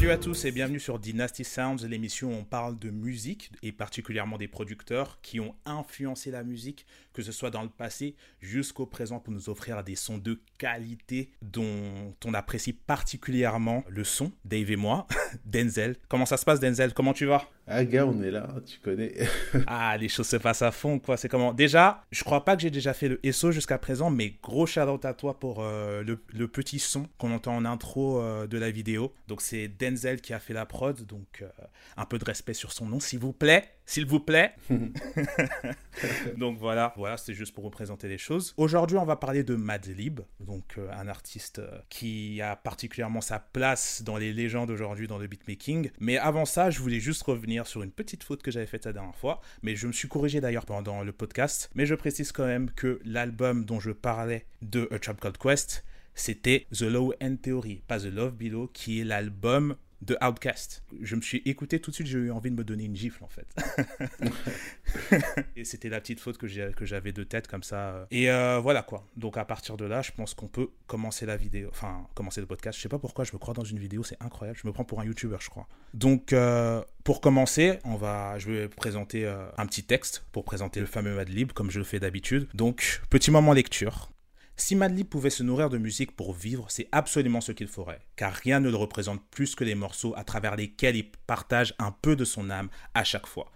Salut à tous et bienvenue sur Dynasty Sounds, l'émission où on parle de musique et particulièrement des producteurs qui ont influencé la musique, que ce soit dans le passé jusqu'au présent pour nous offrir des sons de qualité dont on apprécie particulièrement le son, Dave et moi. Denzel, comment ça se passe Denzel? Comment tu vas? Ah on est là, tu connais. ah, les choses se passent à fond, quoi. C'est comment? Déjà, je crois pas que j'ai déjà fait le SO jusqu'à présent, mais gros shout à toi pour euh, le, petit son qu'on entend en intro euh, de la vidéo. Donc c'est Denzel qui a fait la prod, donc euh, un peu de respect sur son nom, s'il vous plaît s'il vous plaît. donc voilà, voilà, c'est juste pour vous présenter les choses. Aujourd'hui, on va parler de Madlib, donc euh, un artiste euh, qui a particulièrement sa place dans les légendes aujourd'hui dans le beatmaking. Mais avant ça, je voulais juste revenir sur une petite faute que j'avais faite la dernière fois, mais je me suis corrigé d'ailleurs pendant le podcast. Mais je précise quand même que l'album dont je parlais de A Trap Called Quest, c'était The Low End Theory, pas The Love Below, qui est l'album de Outcast. Je me suis écouté tout de suite, j'ai eu envie de me donner une gifle en fait. et c'était la petite faute que j'avais de tête comme ça. Et euh, voilà quoi. Donc à partir de là, je pense qu'on peut commencer la vidéo, enfin commencer le podcast. Je sais pas pourquoi je me crois dans une vidéo, c'est incroyable. Je me prends pour un YouTuber, je crois. Donc euh, pour commencer, on va, je vais présenter euh, un petit texte pour présenter le fameux Madlib comme je le fais d'habitude. Donc petit moment lecture. Si Madlib pouvait se nourrir de musique pour vivre, c'est absolument ce qu'il ferait, car rien ne le représente plus que les morceaux à travers lesquels il partage un peu de son âme à chaque fois.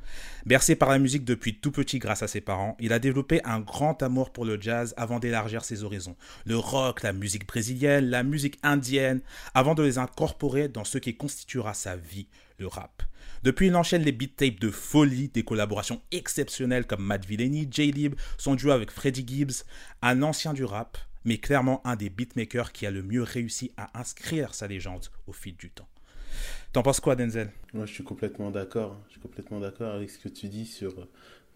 Bercé par la musique depuis tout petit grâce à ses parents, il a développé un grand amour pour le jazz avant d'élargir ses horizons. Le rock, la musique brésilienne, la musique indienne, avant de les incorporer dans ce qui constituera sa vie, le rap. Depuis, il enchaîne les beat tapes de folie, des collaborations exceptionnelles comme Matt Villani, J-Lib, son duo avec Freddie Gibbs, un ancien du rap, mais clairement un des beatmakers qui a le mieux réussi à inscrire sa légende au fil du temps. T'en penses quoi, Denzel? Moi, je suis complètement d'accord. Je suis complètement d'accord avec ce que tu dis sur euh,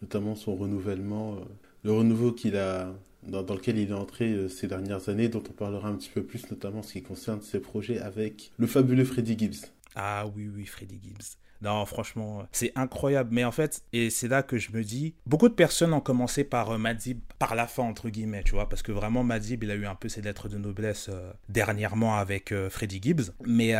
notamment son renouvellement, euh, le renouveau qu'il a dans, lequel il est entré euh, ces dernières années, dont on parlera un petit peu plus, notamment ce qui concerne ses projets avec le fabuleux Freddie Gibbs. Ah oui, oui, Freddie Gibbs. Non, franchement, c'est incroyable. Mais en fait, et c'est là que je me dis, beaucoup de personnes ont commencé par euh, par la fin, entre guillemets, tu vois, parce que vraiment, Madib, il a eu un peu ses lettres de noblesse euh, dernièrement avec euh, Freddie Gibbs. Mais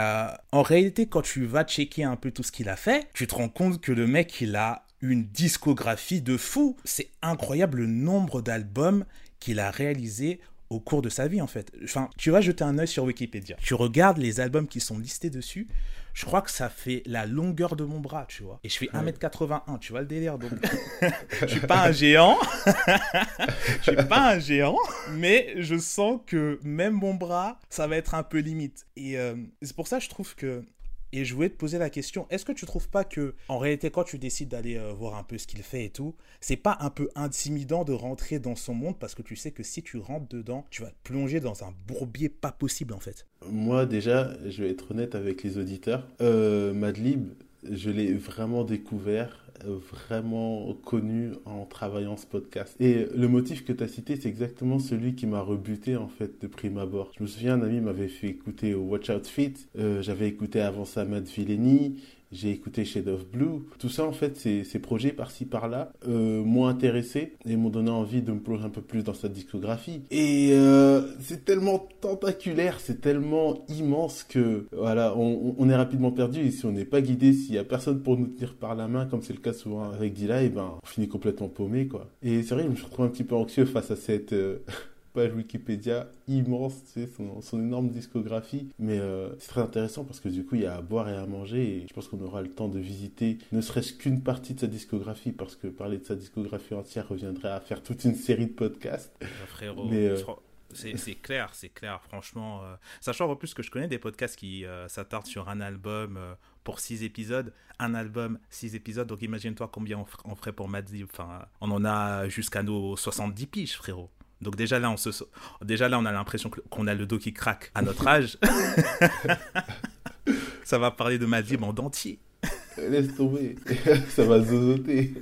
en réalité, quand tu vas checker un peu tout ce qu'il a fait, tu te rends compte que le mec, il a une discographie de fou. C'est incroyable le nombre d'albums qu'il a réalisé au cours de sa vie en fait. Enfin, tu vas jeter un œil sur Wikipédia. Tu regardes les albums qui sont listés dessus je crois que ça fait la longueur de mon bras, tu vois. Et je fais 1m81, tu vois le délire. Donc, je suis pas un géant. je suis pas un géant, mais je sens que même mon bras, ça va être un peu limite. Et euh, c'est pour ça que je trouve que et je voulais te poser la question, est-ce que tu trouves pas que, en réalité, quand tu décides d'aller euh, voir un peu ce qu'il fait et tout, c'est pas un peu intimidant de rentrer dans son monde parce que tu sais que si tu rentres dedans, tu vas te plonger dans un bourbier pas possible en fait Moi, déjà, je vais être honnête avec les auditeurs. Euh, Madlib, je l'ai vraiment découvert vraiment connu en travaillant ce podcast. Et le motif que tu as cité, c'est exactement celui qui m'a rebuté en fait de prime abord. Je me souviens, un ami m'avait fait écouter Watch Out Fit, euh, j'avais écouté avant ça Matt Villeni, j'ai écouté Shade of Blue. Tout ça, en fait, ces, projets par-ci par-là euh, m'ont intéressé et m'ont donné envie de me plonger un peu plus dans sa discographie. Et euh, c'est tellement tentaculaire, c'est tellement immense que voilà, on, est rapidement perdu. Et si on n'est pas guidé, s'il y a personne pour nous tenir par la main, comme c'est le cas souvent avec Dila, et eh ben on finit complètement paumé, quoi. Et c'est vrai, je me suis retrouvé un petit peu anxieux face à cette euh, page Wikipédia immense, tu sais, son, énorme discographie. Mais euh, c'est très intéressant parce que du coup, il y a à boire et à manger. Et je pense qu'on aura le temps de visiter ne serait-ce qu'une partie de sa discographie parce que parler de sa discographie entière reviendrait à faire toute une série de podcasts. Bah, frérot, Mais, euh, c'est clair, c'est clair, franchement. Euh, sachant en plus que je connais des podcasts qui s'attardent sur un album pour six épisodes. Un album, six épisodes. Donc imagine-toi combien on, ferait pour Madzi. Enfin, on en a jusqu'à nos 70 piges, frérot. Donc déjà là, on se, déjà là, on a l'impression qu'on a le dos qui craque à notre âge. ça va parler de ma vie en dentier. Laisse tomber, ça va zozoter.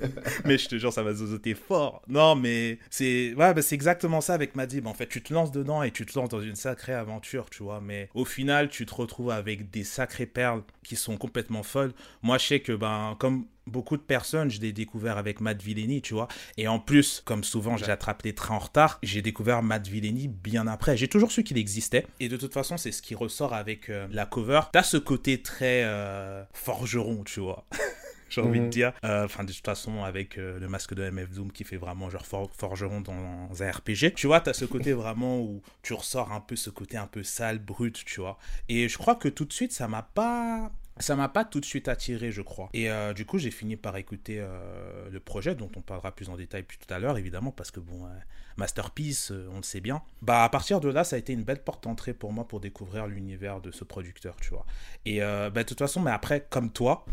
mais je te jure, ça va zozoter fort. Non, mais c'est ouais, bah, c'est exactement ça avec Madib. En fait, tu te lances dedans et tu te lances dans une sacrée aventure, tu vois. Mais au final, tu te retrouves avec des sacrées perles qui sont complètement folles. Moi, je sais que, ben, comme beaucoup de personnes, je l'ai découvert avec Matt Villeni, tu vois. Et en plus, comme souvent, j'attrape les trains en retard, j'ai découvert Matt Villeni bien après. J'ai toujours su qu'il existait. Et de toute façon, c'est ce qui ressort avec euh, la cover. T'as ce côté très euh, forgeron, tu vois. j'ai envie de dire. Euh, enfin, de toute façon, avec le masque de MF Doom qui fait vraiment genre forgeron dans, un RPG. Tu vois, t'as ce côté vraiment où tu ressors un peu ce côté un peu sale, brut, tu vois. Et je crois que tout de suite, ça m'a pas ça m'a pas tout de suite attiré, je crois. Et euh, du coup, j'ai fini par écouter euh, le projet, dont on parlera plus en détail plus tout à l'heure, évidemment, parce que bon, euh, Masterpiece, on le sait bien. Bah, à partir de là, ça a été une belle porte d'entrée pour moi pour découvrir l'univers de ce producteur, tu vois. Et bah, de toute façon, mais après, comme toi,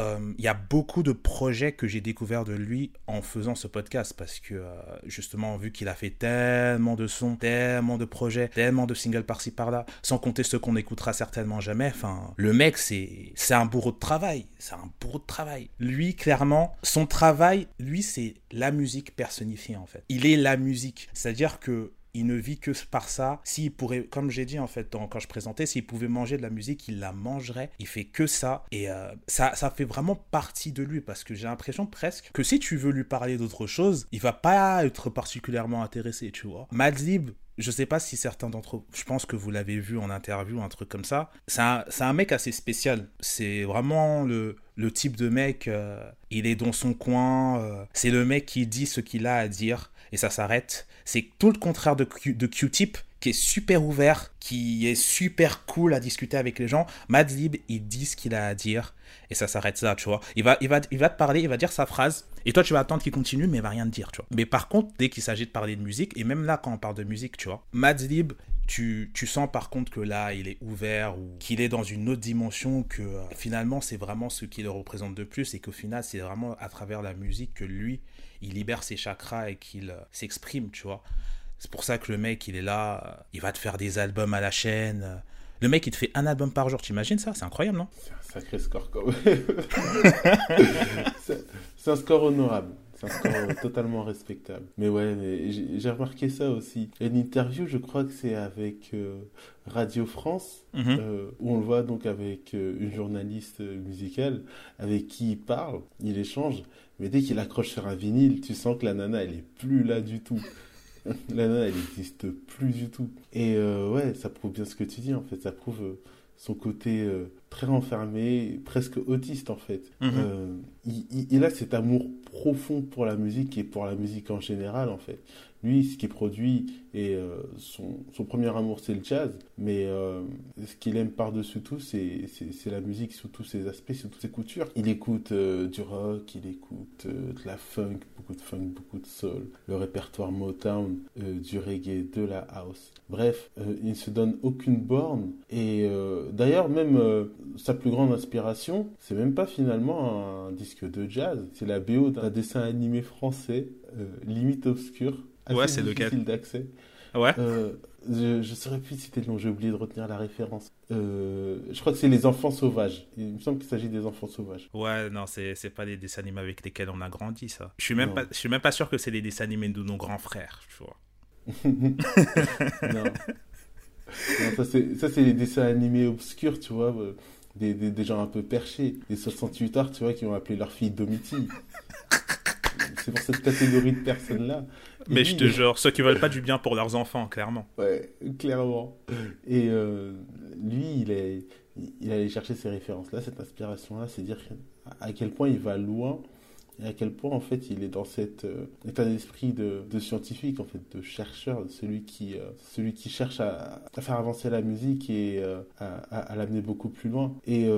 euh, il y a beaucoup de projets que j'ai découvert de lui en faisant ce podcast parce que euh, justement vu qu'il a fait tellement de sons, tellement de projets, tellement de singles par-ci par-là, sans compter ceux qu'on n'écoutera certainement jamais. Enfin, le mec c'est c'est un bourreau de travail, c'est un bourreau de travail. Lui clairement, son travail, lui c'est la musique personnifiée en fait. Il est la musique, c'est-à-dire que il ne vit que par ça. S'il pourrait, comme j'ai dit en fait quand je présentais, s'il pouvait manger de la musique, il la mangerait. Il fait que ça. Et euh, ça, ça fait vraiment partie de lui parce que j'ai l'impression presque que si tu veux lui parler d'autre chose, il va pas être particulièrement intéressé, tu vois. Madlib, je sais pas si certains d'entre vous, je pense que vous l'avez vu en interview, un truc comme ça. C'est un, mec assez spécial. C'est vraiment le, le type de mec, euh, il est dans son coin. Euh, c'est le mec qui dit ce qu'il a à dire et ça s'arrête. C'est tout le contraire de, Q-Tip qui est super ouvert, qui est super cool à discuter avec les gens. Madlib, il dit ce qu'il a à dire et ça s'arrête là, tu vois. Il va, il, va, il va te parler, il va dire sa phrase et toi tu vas attendre qu'il continue mais il va rien te dire, tu vois. Mais par contre, dès qu'il s'agit de parler de musique, et même là quand on parle de musique, tu vois, Madlib, tu, tu, sens par contre que là, il est ouvert ou qu'il est dans une autre dimension, que euh, finalement, c'est vraiment ce qui le représente de plus et qu'au final, c'est vraiment à travers la musique que lui, il libère ses chakras et qu'il euh, s'exprime, tu vois. C'est pour ça que le mec, il est là, euh, il va te faire des albums à la chaîne. Le mec, il te fait un album par jour, t'imagines ça? C'est incroyable, non? C'est un sacré score quand même. c'est un score honorable. C'est un score totalement respectable. Mais ouais, j'ai remarqué ça aussi. Il y a une interview, je crois que c'est avec euh, Radio France, mhm. où on le voit donc avec une journaliste musicale avec qui il parle, il échange. Mais dès qu'il accroche sur un vinyle, tu sens que la nana, elle est plus là du tout. la nana, elle n'existe plus du tout. Et euh, ouais, ça prouve bien ce que tu dis, en fait. Ça prouve euh, son côté euh, très renfermé, presque autiste, en fait. Mhm. il, il, a cet amour profond pour la musique et pour la musique en général, en fait. Lui, ce qu'il produit, et euh, son, premier amour, c'est le jazz. Mais euh, ce qu'il aime par-dessus tout, c'est la musique sous tous ses aspects, sous toutes ses coutures. Il écoute euh, du rock, il écoute de la funk, beaucoup de funk, beaucoup de soul, le répertoire Motown, du reggae, de la house. Bref, il ne se donne aucune borne. Et d'ailleurs, même sa plus grande inspiration, c'est même pas finalement un disque de jazz, c'est la BO d'un dessin animé français, limite obscur ouais, c'est difficile d'accès. Ouais. Euh, je, ne saurais plus citer le nom, j'ai oublié de retenir la référence. Euh, je crois que c'est Les Enfants Sauvages. Il me semble qu'il s'agit des Enfants Sauvages. Ouais, non, c'est, c'est pas des dessins animés avec lesquels on a grandi, ça. Je suis même, pas, je suis même pas sûr que c'est des dessins animés de nos grands frères, tu vois. non. ça, c'est, ça, c'est les dessins animés obscurs, tu vois. Euh, des, des, des, gens un peu perchés. Les 68 arts, tu vois, qui ont appelé leur fille Domiti. c'est pour cette catégorie de personnes-là. Mais je te jure, ceux qui veulent pas du bien pour leurs enfants, clairement. Ouais, clairement. Et euh, lui, il est, il allait chercher ces références-là, cette inspiration-là, c'est dire à quel point il va loin et à quel point en fait il est dans cet euh, état d'esprit de, de, scientifique en fait de chercheur celui qui euh, celui qui cherche à, à, faire avancer la musique et euh, à, à, l'amener beaucoup plus loin. Et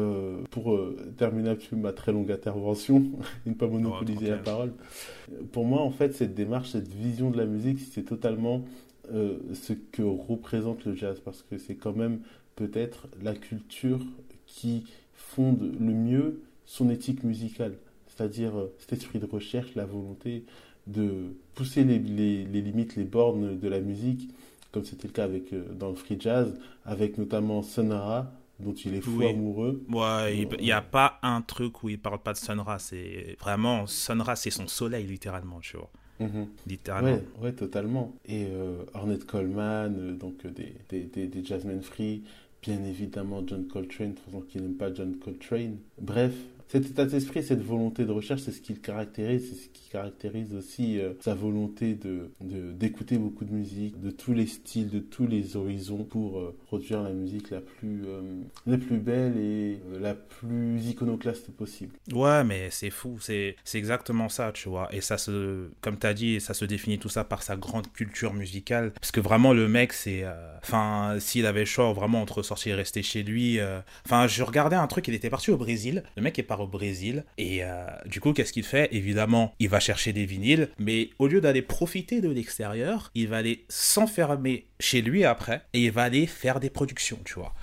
pour terminer un ma très longue intervention et ne pas monopoliser la parole. Pour moi en fait cette démarche cette vision de la musique c'est totalement ce que représente le jazz parce que c'est quand même peut-être la culture qui fonde le mieux son éthique musicale c'est-à-dire euh, cet esprit de recherche, la volonté de pousser les, les, les limites, les bornes de la musique, comme c'était le cas avec, euh, dans le free jazz, avec notamment Sonara, dont il est fou amoureux. Ouais, il n'y a pas un truc où il parle pas de Sonra. C'est vraiment Sonra, c'est son soleil littéralement, tu vois. Mhm. Littéralement. Ouais, ouais, totalement. Et euh, Ornette Coleman, donc des, des, des, des jazzmen free, bien évidemment John Coltrane, de toute façon qui n'aime pas John Coltrane. Bref, cet état d'esprit, cette volonté de recherche, c'est ce qui le caractérise, c'est ce qui caractérise aussi euh, sa volonté de d'écouter beaucoup de musique, de tous les styles, de tous les horizons pour euh, produire la musique la plus la plus belle et la plus iconoclaste possible. Ouais, mais c'est fou, c'est c'est exactement ça, tu vois. Et ça se, comme tu as dit, ça se définit tout ça par sa grande culture musicale, parce que vraiment le mec, c'est, enfin, s'il avait le choix vraiment entre sortir et rester chez lui, enfin, je regardais un truc, il était parti au Brésil, le mec est part au Brésil, et du coup, qu'est-ce qu'il fait? Évidemment, il va chercher des vinyles, mais au lieu d'aller profiter de l'extérieur, il va aller s'enfermer chez lui après et il va aller faire des productions, tu vois.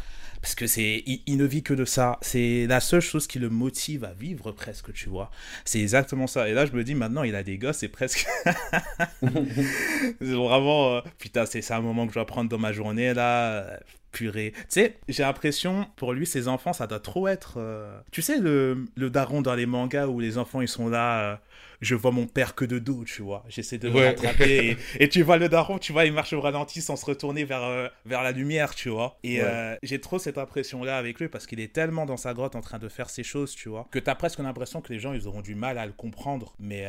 Parce que c'est, il, ne vit que de ça. C'est la seule chose qui le motive à vivre presque, tu vois. C'est exactement ça. Et là, je me dis, maintenant, il a des gosses, c'est presque. c'est vraiment. Euh, putain, c'est ça un moment que je dois prendre dans ma journée, là purée. Tu sais, j'ai l'impression, pour lui, ses enfants, ça doit trop être... Euh, tu sais, le, le daron dans les mangas où les enfants, ils sont là, euh, je vois mon père que de dos, tu vois. J'essaie de le rattraper. Et, tu vois le daron, tu vois, il marche au ralenti sans se retourner vers, euh, vers la lumière, tu vois. Et j'ai trop cette impression-là avec lui parce qu'il est tellement dans sa grotte en train de faire ses choses, tu vois, que tu as presque l'impression que les gens, ils auront du mal à le comprendre. Mais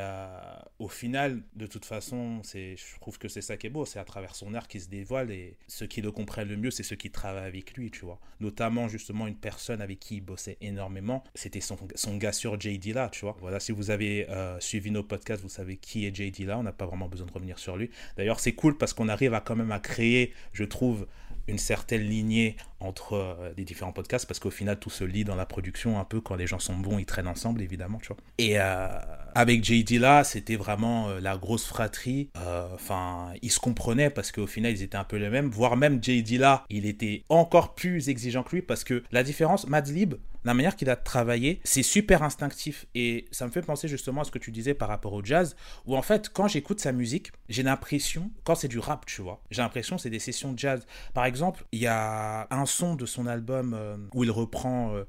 au final, de toute façon, c'est, je trouve que c'est ça qui est beau. C'est à travers son art qui se dévoile et ceux qui le comprennent le mieux, c'est ceux qui travaille avec lui, tu vois. Notamment, justement, une personne avec qui il bossait énormément, c'était son, son gars sur JD là, tu vois. Voilà, si vous avez euh, suivi nos podcasts, vous savez qui est JD là, on n'a pas vraiment besoin de revenir sur lui. D'ailleurs, c'est cool parce qu'on arrive à quand même à créer, je trouve, une certaine lignée entre euh, les différents podcasts parce qu'au final tout se lit dans la production un peu quand les gens sont bons ils traînent ensemble évidemment tu vois et euh, avec JD là c'était vraiment euh, la grosse fratrie enfin ils se comprenaient parce qu'au final ils étaient un peu les mêmes voire même JD là il était encore plus exigeant que lui parce que la différence Madlib la manière qu'il a travaillé, c'est super instinctif. Et ça me fait penser justement à ce que tu disais par rapport au jazz, où en fait, quand j'écoute sa musique, j'ai l'impression, quand c'est du rap, tu vois, j'ai l'impression que c'est des sessions de jazz. Par exemple, il y a un son de son album euh, où il reprend euh,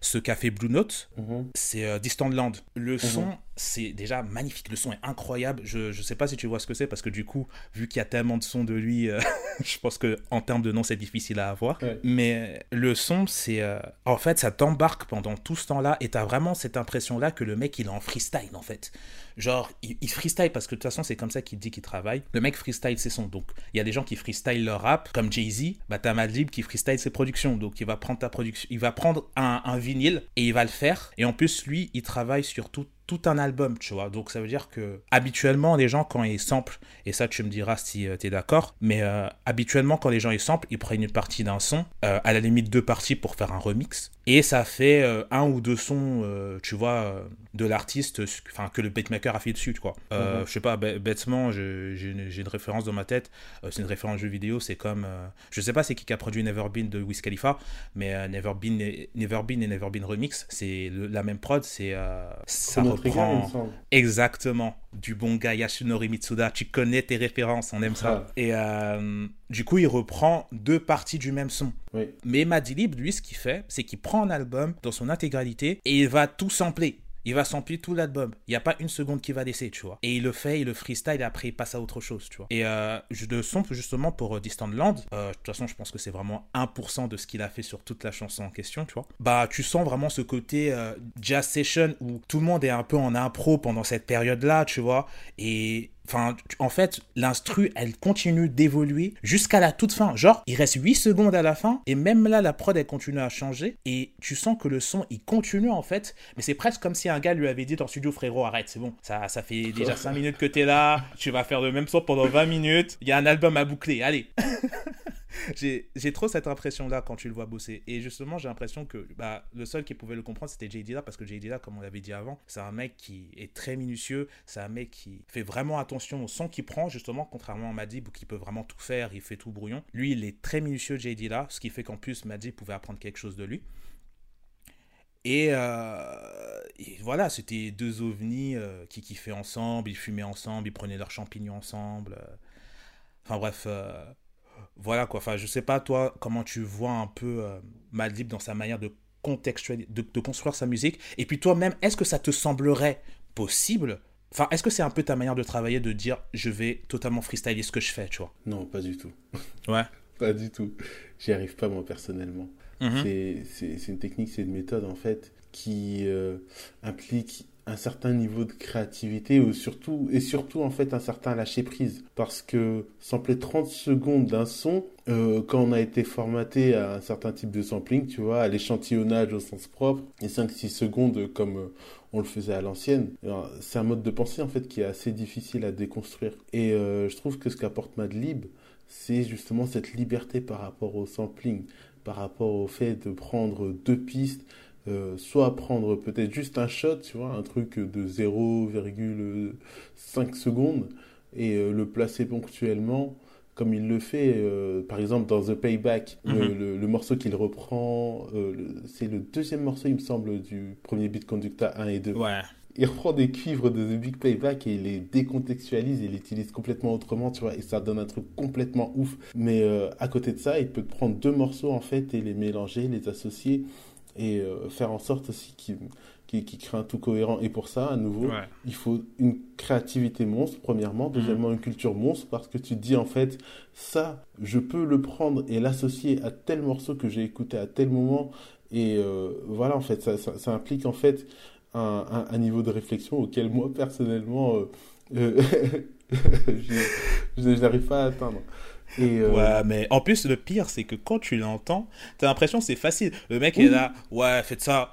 ce café Blue Note, mhm. c'est euh, Distant Land. Le mhm. son, c'est déjà magnifique. Le son est incroyable. Je ne sais pas si tu vois ce que c'est, parce que du coup, vu qu'il y a tellement de sons de lui, je pense que en termes de nom, c'est difficile à avoir. Mais le son, c'est. en fait, ça tombe embarque pendant tout ce temps-là et t'as vraiment cette impression-là que le mec il est en freestyle en fait. Genre, il, freestyle parce que de toute façon c'est comme ça qu'il dit qu'il travaille. Le mec freestyle ses sons. Donc, il y a des gens qui freestyle leur rap, comme Jay-Z, bah t'as Madlib qui freestyle ses productions. Donc, il va prendre ta production, il va prendre un, un vinyle et il va le faire. Et en plus, lui, il travaille sur tout tout un album, tu vois. Donc ça veut dire que habituellement les gens quand ils samplent, et ça tu me diras si euh, tu es d'accord, mais euh, habituellement quand les gens ils samplent, ils prennent une partie d'un son, euh, à la limite deux parties pour faire un remix, et ça fait un ou deux sons, tu vois, de l'artiste, enfin que le beatmaker a fait dessus, tu vois. Mhm. Je sais pas, bêtement, j'ai une, référence dans ma tête, c'est une référence jeu vidéo, c'est comme, je sais pas c'est qui qui a produit Never Been de Wiz Khalifa, mais Never Been, Never Been et Never Been Remix, c'est la même prod, c'est ça exactement du bon gars Yasunori Mitsuda. Tu connais tes références, on aime ça. Ah. Et euh, du coup, il reprend deux parties du même son. Mais Madilib, lui, ce qu'il fait, c'est qu'il prend un album dans son intégralité et il va tout sampler il va s'emplir tout l'album. Il n'y a pas une seconde qui va laisser, tu vois. Et il le fait, il le freestyle, et après il passe à autre chose, tu vois. Et euh, je le justement pour euh, Distant Land, euh, de toute façon, je pense que c'est vraiment 1% de ce qu'il a fait sur toute la chanson en question, tu vois. Bah, tu sens vraiment ce côté euh, jazz session où tout le monde est un peu en impro pendant cette période-là, tu vois. Et Enfin, en fait, l'instru, elle continue d'évoluer jusqu'à la toute fin. Genre, il reste 8 secondes à la fin, et même là, la prod, elle continue à changer, et tu sens que le son, il continue en fait, mais c'est presque comme si un gars lui avait dit dans le studio, frérot, arrête, c'est bon, ça, ça fait déjà 5 minutes que t'es là, tu vas faire le même son pendant 20 minutes, il y a un album à boucler, allez j'ai trop cette impression-là quand tu le vois bosser. Et justement, j'ai l'impression que bah, le seul qui pouvait le comprendre, c'était Jay Dilla, parce que Jay Dilla, comme on l'avait dit avant, c'est un mec qui est très minutieux, c'est un mec qui fait vraiment attention au son qu'il prend, justement, contrairement à Madib, qui peut vraiment tout faire, il fait tout brouillon. Lui, il est très minutieux, Jay Dilla, ce qui fait qu'en plus, Madib pouvait apprendre quelque chose de lui. Et, euh, voilà, c'était deux ovnis euh, qui kiffaient ensemble, ils fumaient ensemble, ils prenaient leurs champignons ensemble. Euh. Enfin bref, voilà quoi. Enfin, je sais pas toi comment tu vois un peu euh, Madlib dans sa manière de contextualiser, de, construire sa musique. Et puis toi-même, est-ce que ça te semblerait possible? Enfin, est-ce que c'est un peu ta manière de travailler, de dire je vais totalement freestyler ce que je fais, tu vois? Non, pas du tout. Ouais. pas du tout. J'y arrive pas moi personnellement. Mhm. C'est une technique, c'est une méthode en fait qui implique un certain niveau de créativité ou surtout, et surtout en fait un certain lâcher prise. Parce que sampler 30 secondes d'un son, euh, quand on a été formaté à un certain type de sampling, tu vois, à l'échantillonnage au sens propre, et 5-6 secondes comme euh, on le faisait à l'ancienne, c'est un mode de pensée en fait qui est assez difficile à déconstruire. Et euh, je trouve que ce qu'apporte Madlib, c'est justement cette liberté par rapport au sampling, par rapport au fait de prendre deux pistes, euh, soit prendre peut-être juste un shot, tu vois, un truc de 0,5 secondes et euh, le placer ponctuellement comme il le fait, euh, par exemple, dans The Payback, le, mhm. morceau qu'il reprend, c'est le deuxième morceau, il me semble, du premier beat conducta 1 et 2. Ouais. Il reprend des cuivres de The Big Payback et il les décontextualise, il les utilise complètement autrement, tu vois, et ça donne un truc complètement ouf. Mais à côté de ça, il peut prendre deux morceaux, en fait, et les mélanger, les associer et euh, faire en sorte aussi qu'il qui, crée un tout cohérent. Et pour ça, à nouveau, il faut une créativité monstre, premièrement. Deuxièmement, une culture monstre, parce que tu te dis, en fait, ça, je peux le prendre et l'associer à tel morceau que j'ai écouté à tel moment. Et euh, voilà, en fait, ça, ça, implique, en fait, un, un, niveau de réflexion auquel moi, personnellement, euh, je n'arrive pas à atteindre. Euh, ouais, mais en plus, le pire, c'est que quand tu l'entends, t'as l'impression que c'est facile. Le mec est là, ouais, faites ça,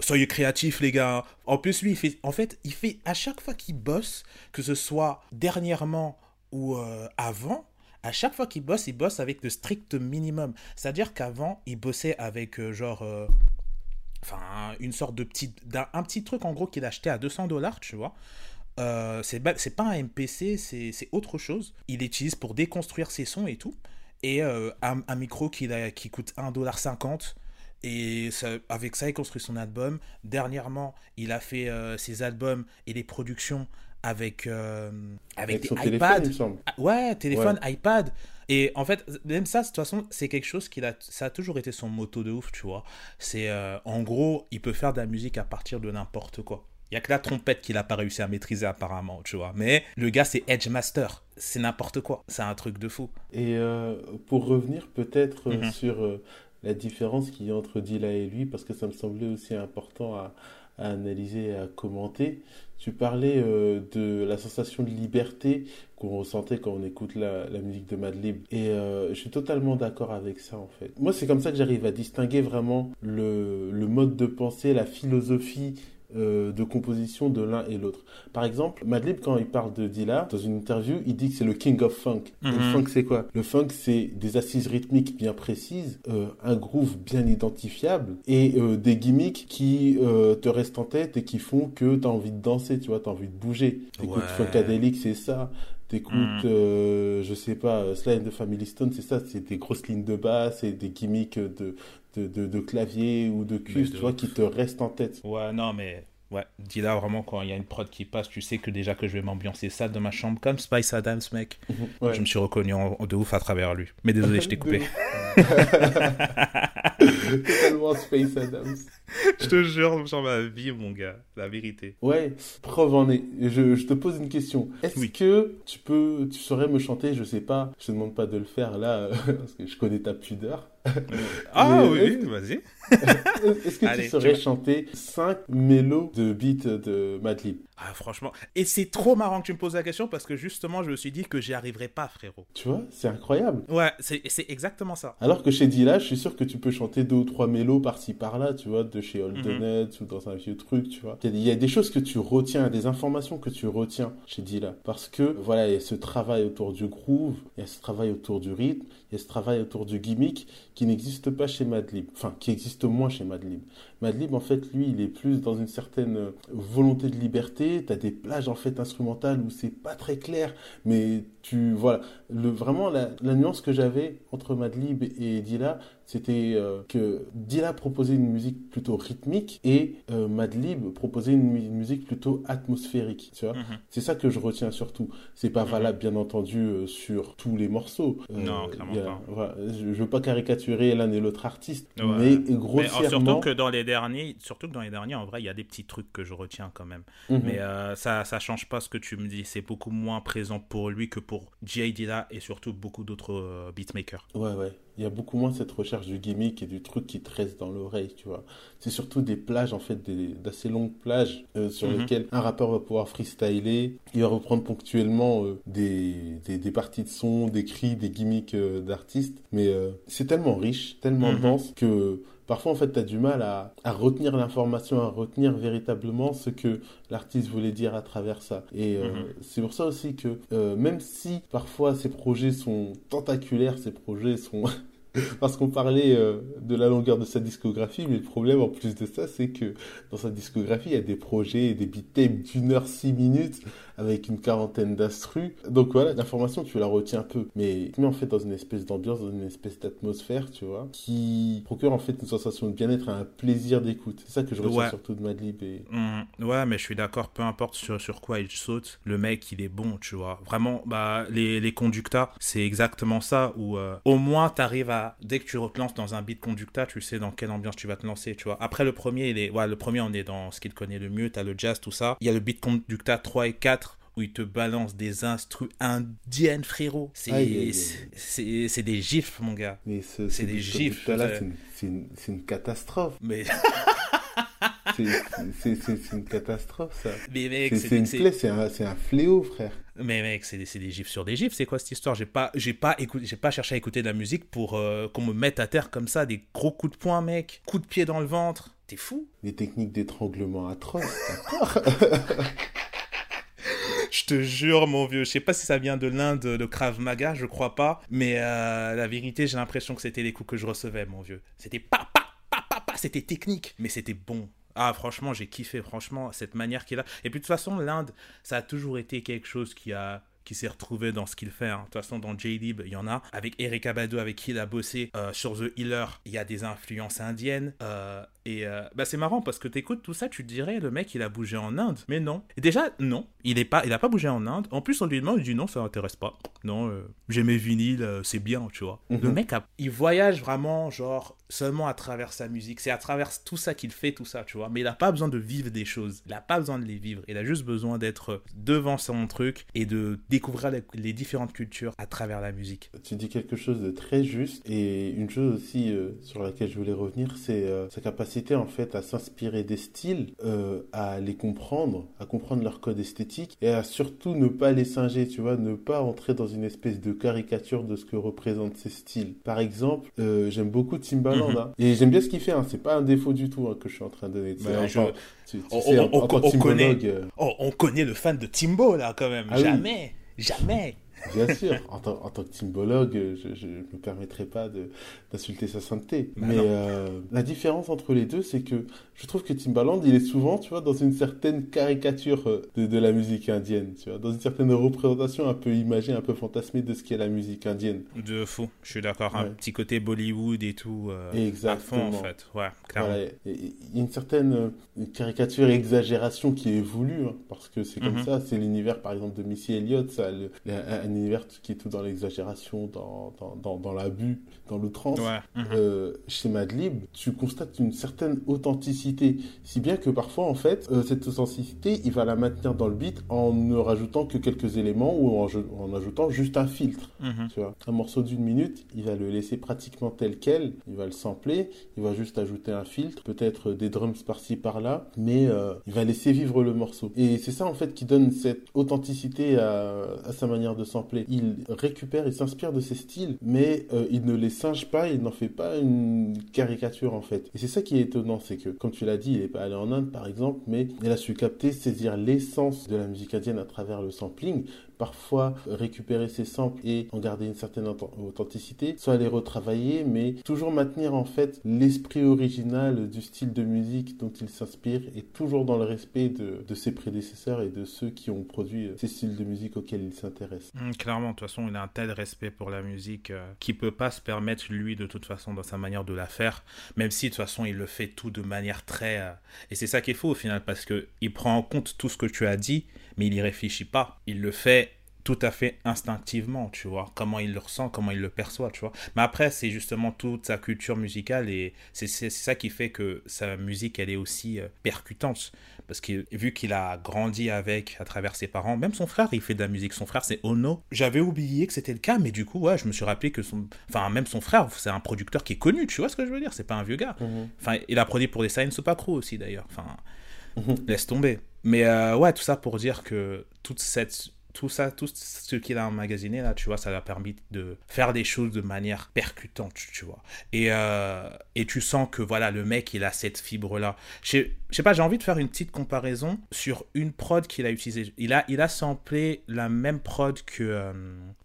soyez créatifs, les gars. En plus, lui, il fait, en fait, il fait à chaque fois qu'il bosse, que ce soit dernièrement ou euh, avant, à chaque fois qu'il bosse, il bosse avec le strict minimum. C'est-à-dire qu'avant, il bossait avec euh, genre. Enfin, une sorte de petit. Un, petit truc en gros qu'il achetait à 200 dollars, tu vois. Euh, c'est pas un MPC, c'est autre chose. Il l'utilise pour déconstruire ses sons et tout. Et euh, un, micro qui, qui coûte 1,50$. Et avec ça, il construit son album. Dernièrement, il a fait euh, ses albums et les productions avec, avec, des iPads. Ah, ouais, téléphone, iPad. Et en fait, même ça, de toute façon, c'est quelque chose qui a, ça a toujours été son moto de ouf, tu vois. C'est en gros, il peut faire de la musique à partir de n'importe quoi. Il n'y a que la trompette qu'il n'a pas réussi à maîtriser apparemment, tu vois. Mais le gars, c'est Edge Master. C'est n'importe quoi. C'est un truc de fou. Et euh, pour revenir peut-être euh, mhm. sur euh, la différence qu'il y a entre Dilla et lui, parce que ça me semblait aussi important à, analyser et à commenter. Tu parlais de la sensation de liberté qu'on ressentait quand on écoute la, musique de Madlib. Et je suis totalement d'accord avec ça, en fait. Moi, c'est comme ça que j'arrive à distinguer vraiment le, le mode de pensée, la philosophie euh, de composition de l'un et l'autre. Par exemple, Madlib, quand il parle de Dilla, dans une interview, il dit que c'est le king of funk. le mhm. funk, c'est quoi? Le funk, c'est des assises rythmiques bien précises, euh, un groove bien identifiable et euh, des gimmicks qui te restent en tête et qui font que tu as envie de danser, tu vois, tu as envie de bouger. T'écoutes ouais. Funkadelic, c'est ça. T'écoutes, mm. je sais pas, Slime de Family Stone, c'est ça, c'est des grosses lignes de basse et des gimmicks de, de, clavier ou de cuivre, tu vois, qui te reste en tête. Ouais, non, mais ouais, dis là vraiment quand il y a une prod qui passe, tu sais que déjà que je vais m'ambiancer ça dans ma chambre comme Spice Adams, mec. Je me suis reconnu en, de ouf à travers lui. Mais désolé, je t'ai coupé. Totalement Space Adams. je te jure, sur ma vie, mon gars, la vérité. Ouais, preuve en est. Je, je te pose une question. Est-ce que tu peux, tu saurais me chanter, je sais pas, je te demande pas de le faire là, parce que je connais ta pudeur. Ah oui, vas-y. Est-ce que tu saurais chanter 5 mélos de beat de Madlib ah, franchement. Et c'est trop marrant que tu me poses la question parce que justement, je me suis dit que j'y arriverais pas, frérot. Tu vois, c'est incroyable. Ouais, c'est exactement ça. Alors que chez Dilla, je suis sûr que tu peux chanter deux ou trois mélos par-ci par-là, tu vois, de chez Old mm ou dans un vieux truc, tu vois. Il y, a des choses que tu retiens, des informations que tu retiens chez Dilla. Parce que, voilà, il y a ce travail autour du groove, il y a ce travail autour du rythme, il y a ce travail autour du gimmick qui n'existe pas chez Madlib. Enfin, qui existe moins chez Madlib. Madlib, en fait, lui, il est plus dans une certaine euh, volonté de liberté. Tu as des plages, en fait, instrumentales où c'est pas très clair, mais tu. Voilà. Le, vraiment, la, la nuance que j'avais entre Madlib et Dilla, c'était euh, que Dilla proposait une musique plutôt rythmique et euh, Madlib proposait une, musique plutôt atmosphérique, tu vois. Mhm. C'est ça que je retiens surtout. C'est pas mhm. valable, bien entendu, euh, sur tous les morceaux. non, clairement pas. je, veux pas caricaturer l'un et l'autre artiste, mais grossièrement... Mais surtout que dans les derniers, surtout que dans les derniers, en vrai, il y a des petits trucs que je retiens quand même. Mhm. Mais ça, ça change pas ce que tu me dis. C'est beaucoup moins présent pour lui que pour J. Dilla et surtout beaucoup d'autres beatmakers. Ouais, ouais. il y a beaucoup moins cette recherche du gimmick et du truc qui te reste dans l'oreille, tu vois. C'est surtout des plages, en fait, d'assez longues plages euh, sur mhm. lesquelles un rappeur va pouvoir freestyler. Il va reprendre ponctuellement euh, des, des, parties de son, des cris, des gimmicks euh, d'artistes. Mais c'est tellement riche, tellement mhm. dense que parfois en fait tu as du mal à, à retenir l'information, à retenir véritablement ce que l'artiste voulait dire à travers ça. Et euh, mhm. c'est pour ça aussi que euh, même si parfois ces projets sont tentaculaires, ces projets sont parce qu'on parlait euh, de la longueur de sa discographie, mais le problème en plus de ça, c'est que dans sa discographie, il y a des projets, des beat tapes d'une heure six minutes avec une quarantaine d'instrus. Donc voilà, l'information, tu la retiens un peu, mais tu mets en fait dans une espèce d'ambiance, dans une espèce d'atmosphère, tu vois, qui procure en fait une sensation de bien-être et un plaisir d'écoute. C'est ça que je retiens surtout de Madlib. Et... Mmh. ouais, mais je suis d'accord, peu importe sur, sur quoi il saute, le mec, il est bon, tu vois. Vraiment, bah, les, les conducteurs, c'est exactement ça, où euh, au moins, tu arrives à, dès que tu te lances dans un beat conducta, tu sais dans quelle ambiance tu vas te lancer, tu vois. Après, le premier, il est, ouais, le premier, on est dans ce qu'il connaît le mieux, t'as le jazz, tout ça. Il y a le beat conducta 3 et 4 où il te balance des instrus indiennes, frérot. C'est des gifs, mon gars. C'est des gifs. C'est une, une, catastrophe. Mais. c'est une catastrophe, ça. Mais mec, c'est une plaie, c'est un, un, fléau, frère. Mais mec, c'est des gifs sur des gifs. C'est quoi cette histoire? J'ai pas, j'ai pas écouté, j'ai pas cherché à écouter de la musique pour euh, qu'on me mette à terre comme ça, des gros coups de poing, mec, coups de pied dans le ventre. T'es fou? Des techniques d'étranglement atroces, je te jure, mon vieux. Je sais pas si ça vient de l'Inde, de Krav Maga, je crois pas. Mais euh, la vérité, j'ai l'impression que c'était les coups que je recevais, mon vieux. C'était pas, pas, pas, pas, pas. C'était technique, mais c'était bon. Ah, franchement, j'ai kiffé, franchement, cette manière qu'il a. Et puis, de toute façon, l'Inde, ça a toujours été quelque chose qui a qui s'est retrouvé dans ce qu'il fait. Hein. De toute façon, dans J-Lib, il y en a. Avec Eric Abadou, avec qui il a bossé euh, sur The Healer, il y a des influences indiennes. Euh, et euh, bah, c'est marrant parce que t'écoutes tout ça, tu te dirais, le mec, il a bougé en Inde. Mais non. Et déjà, non. Il est pas, il a pas bougé en Inde. En plus, on lui demande, il dit non, ça m'intéresse pas. Non, j'ai mes vinyles, c'est bien, tu vois. Mhm. Le mec, il voyage vraiment, genre, seulement à travers sa musique. C'est à travers tout ça qu'il fait, tout ça, tu vois. Mais il a pas besoin de vivre des choses. Il a pas besoin de les vivre. Il a juste besoin d'être devant son truc et de découvrir les, différentes cultures à travers la musique. Tu dis quelque chose de très juste et une chose aussi euh, sur laquelle je voulais revenir, c'est euh, sa capacité en fait à s'inspirer des styles, euh, à les comprendre, à comprendre leur code esthétique et à surtout ne pas les singer, tu vois, ne pas entrer dans une espèce de caricature de ce que représentent ces styles. Par exemple, j'aime beaucoup Timbaland mhm. hein, et j'aime bien ce qu'il fait, hein, c'est pas un défaut du tout hein, que je suis en train de donner. on, connaît, on connaît le fan de Timbo là quand même, ah jamais. Jamais. Bien sûr, en, tant, que timbologue, je ne me permettrai pas d'insulter sa sainteté. Bah Mais euh, la différence entre les deux, c'est que je trouve que Timbaland, il est souvent, tu vois, dans une certaine caricature euh, de, la musique indienne, tu vois, dans une certaine représentation un peu imagée, un peu fantasmée de ce qu'est la musique indienne. De fou, je suis d'accord. Un petit côté Bollywood et tout. Euh, Exactement. À fond, en fait. Ouais, clairement. il y a une certaine caricature, exagération qui est voulue, hein, parce que c'est comme mhm. ça. C'est l'univers, par exemple, de Missy Elliott, ça, le, un univers qui est tout dans l'exagération, dans, dans, dans, l'abus, dans l'outrance. Ouais. Mhm. Euh, chez Madlib, tu constates une certaine authenticité, si bien que parfois, en fait, euh, cette authenticité, il va la maintenir dans le beat en ne rajoutant que quelques éléments ou en, en ajoutant juste un filtre. Mhm. Tu vois, un morceau d'une minute, il va le laisser pratiquement tel quel, il va le sampler, il va juste ajouter un filtre, peut-être des drums par-ci par-là, mais euh, il va laisser vivre le morceau. Et c'est ça, en fait, qui donne cette authenticité à, à sa manière de sampler il récupère, il s'inspire de ces styles, mais euh, il ne les singe pas, il n'en fait pas une caricature en fait. Et c'est ça qui est étonnant, c'est que, comme tu l'as dit, il n'est pas allé en Inde par exemple, mais il a su capter, saisir l'essence de la musique indienne à travers le sampling, parfois récupérer ses samples et en garder une certaine authenticité, soit les retravailler, mais toujours maintenir en fait l'esprit original du style de musique dont il s'inspire et toujours dans le respect de, ses prédécesseurs et de ceux qui ont produit ces styles de musique auxquels il s'intéresse. Mmh, clairement, de toute façon, il a un tel respect pour la musique euh, qu'il peut pas se permettre, lui, de toute façon, dans sa manière de la faire, même si de toute façon, il le fait tout de manière très... Euh, et c'est ça qui est faux au final, parce que il prend en compte tout ce que tu as dit, mais il y réfléchit pas. Il le fait tout à fait instinctivement, tu vois, comment il le ressent, comment il le perçoit, tu vois. Mais après, c'est justement toute sa culture musicale et c'est ça qui fait que sa musique, elle est aussi euh, percutante. Parce que vu qu'il a grandi avec, à travers ses parents, même son frère, il fait de la musique. Son frère, c'est Ono. J'avais oublié que c'était le cas, mais du coup, ouais, je me suis rappelé que son. Enfin, même son frère, c'est un producteur qui est connu, tu vois ce que je veux dire? C'est pas un vieux gars. Mhm. Enfin, il a produit pour des Science Pas Crew aussi, d'ailleurs. Enfin, mhm. laisse tomber. Mais euh, ouais, tout ça pour dire que toute cette tout ça, tout ce qu'il a emmagasiné là, tu vois, ça lui a permis de faire des choses de manière percutante, tu vois. Et, euh, et tu sens que voilà, le mec, il a cette fibre-là. Je sais pas, j'ai envie de faire une petite comparaison sur une prod qu'il a utilisée. Il a, il a samplé la même prod que euh,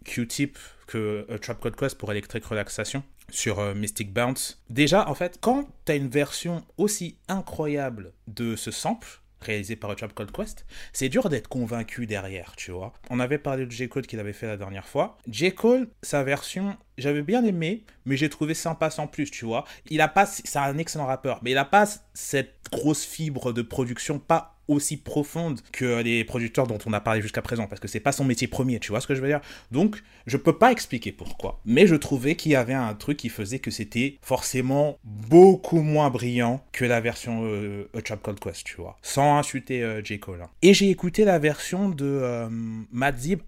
Q-Tip, que euh, Trap Code Quest pour Electric Relaxation sur Mystic Bounce. Déjà, en fait, quand tu as une version aussi incroyable de ce sample, réalisé par Trap Code Quest, c'est dur d'être convaincu derrière, tu vois. On avait parlé de J. Cole qu'il avait fait la dernière fois. J. Cole, sa version, j'avais bien aimé, mais j'ai trouvé sympa sans plus, tu vois. Il a pas, c'est un excellent rappeur, mais il a pas cette grosse fibre de production, pas aussi profonde que les producteurs dont on a parlé jusqu'à présent, parce que c'est pas son métier premier, tu vois ce que je veux dire? Donc, je peux pas expliquer pourquoi, mais je trouvais qu'il y avait un truc qui faisait que c'était forcément beaucoup moins brillant que la version euh, A Trap Called Quest, tu vois, sans insulter euh, J. Cole. Hein. Et j'ai écouté la version de euh,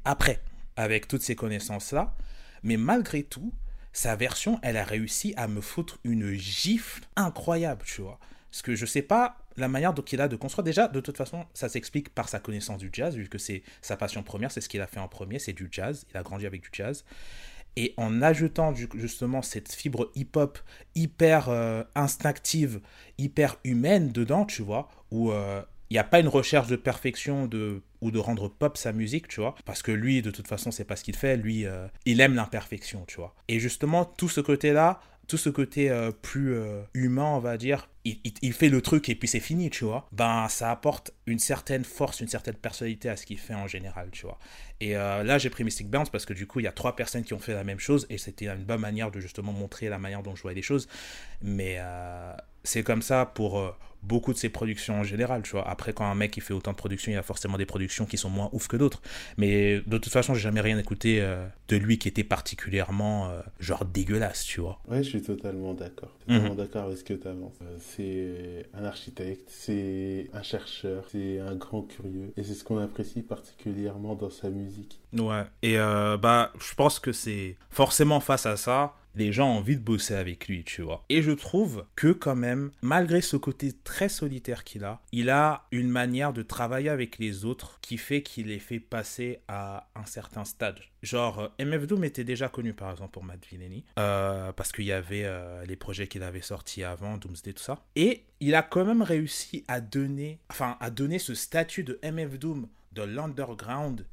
après, avec toutes ces connaissances-là, mais malgré tout, sa version, elle a réussi à me foutre une gifle incroyable, tu vois. Parce que je sais pas la manière dont il a de construire. Déjà, de toute façon, ça s'explique par sa connaissance du jazz, vu que c'est sa passion première, c'est ce qu'il a fait en premier, c'est du jazz. Il a grandi avec du jazz. Et en ajoutant justement cette fibre hip-hop hyper euh, instinctive, hyper humaine dedans, tu vois, où euh, il n'y a pas une recherche de perfection de, ou de rendre pop sa musique, tu vois, parce que lui, de toute façon, c'est pas ce qu'il fait, lui, euh, il aime l'imperfection, tu vois. Et justement, tout ce côté-là, tout ce côté euh, plus euh, humain, on va dire, il, fait le truc et puis c'est fini, tu vois. Ben, ça apporte une certaine force, une certaine personnalité à ce qu'il fait en général, tu vois. Et euh, là, j'ai pris Mystic Bounce parce que du coup, il y a trois personnes qui ont fait la même chose et c'était une bonne manière de justement montrer la manière dont je voyais les choses. Mais c'est comme ça pour beaucoup de ses productions en général, tu vois. Après, quand un mec il fait autant de productions, il y a forcément des productions qui sont moins ouf que d'autres. Mais de toute façon, j'ai jamais rien écouté euh, de lui qui était particulièrement euh, genre dégueulasse, tu vois. Ouais, je suis totalement d'accord. Totalement mhm. d'accord avec ce que tu avances. Euh, c'est un architecte, c'est un chercheur, c'est un grand curieux. Et c'est ce qu'on apprécie particulièrement dans sa musique. Ouais. Et bah, je pense que c'est forcément face à ça les gens ont envie de bosser avec lui, tu vois. Et je trouve que quand même, malgré ce côté très solitaire qu'il a, il a une manière de travailler avec les autres qui fait qu'il les fait passer à un certain stade. Genre, euh, MF Doom était déjà connu par exemple pour Matt euh, parce qu'il y avait euh, les projets qu'il avait sortis avant, Doomsday, tout ça. Et il a quand même réussi à donner, enfin, à donner ce statut de MF Doom de l'underground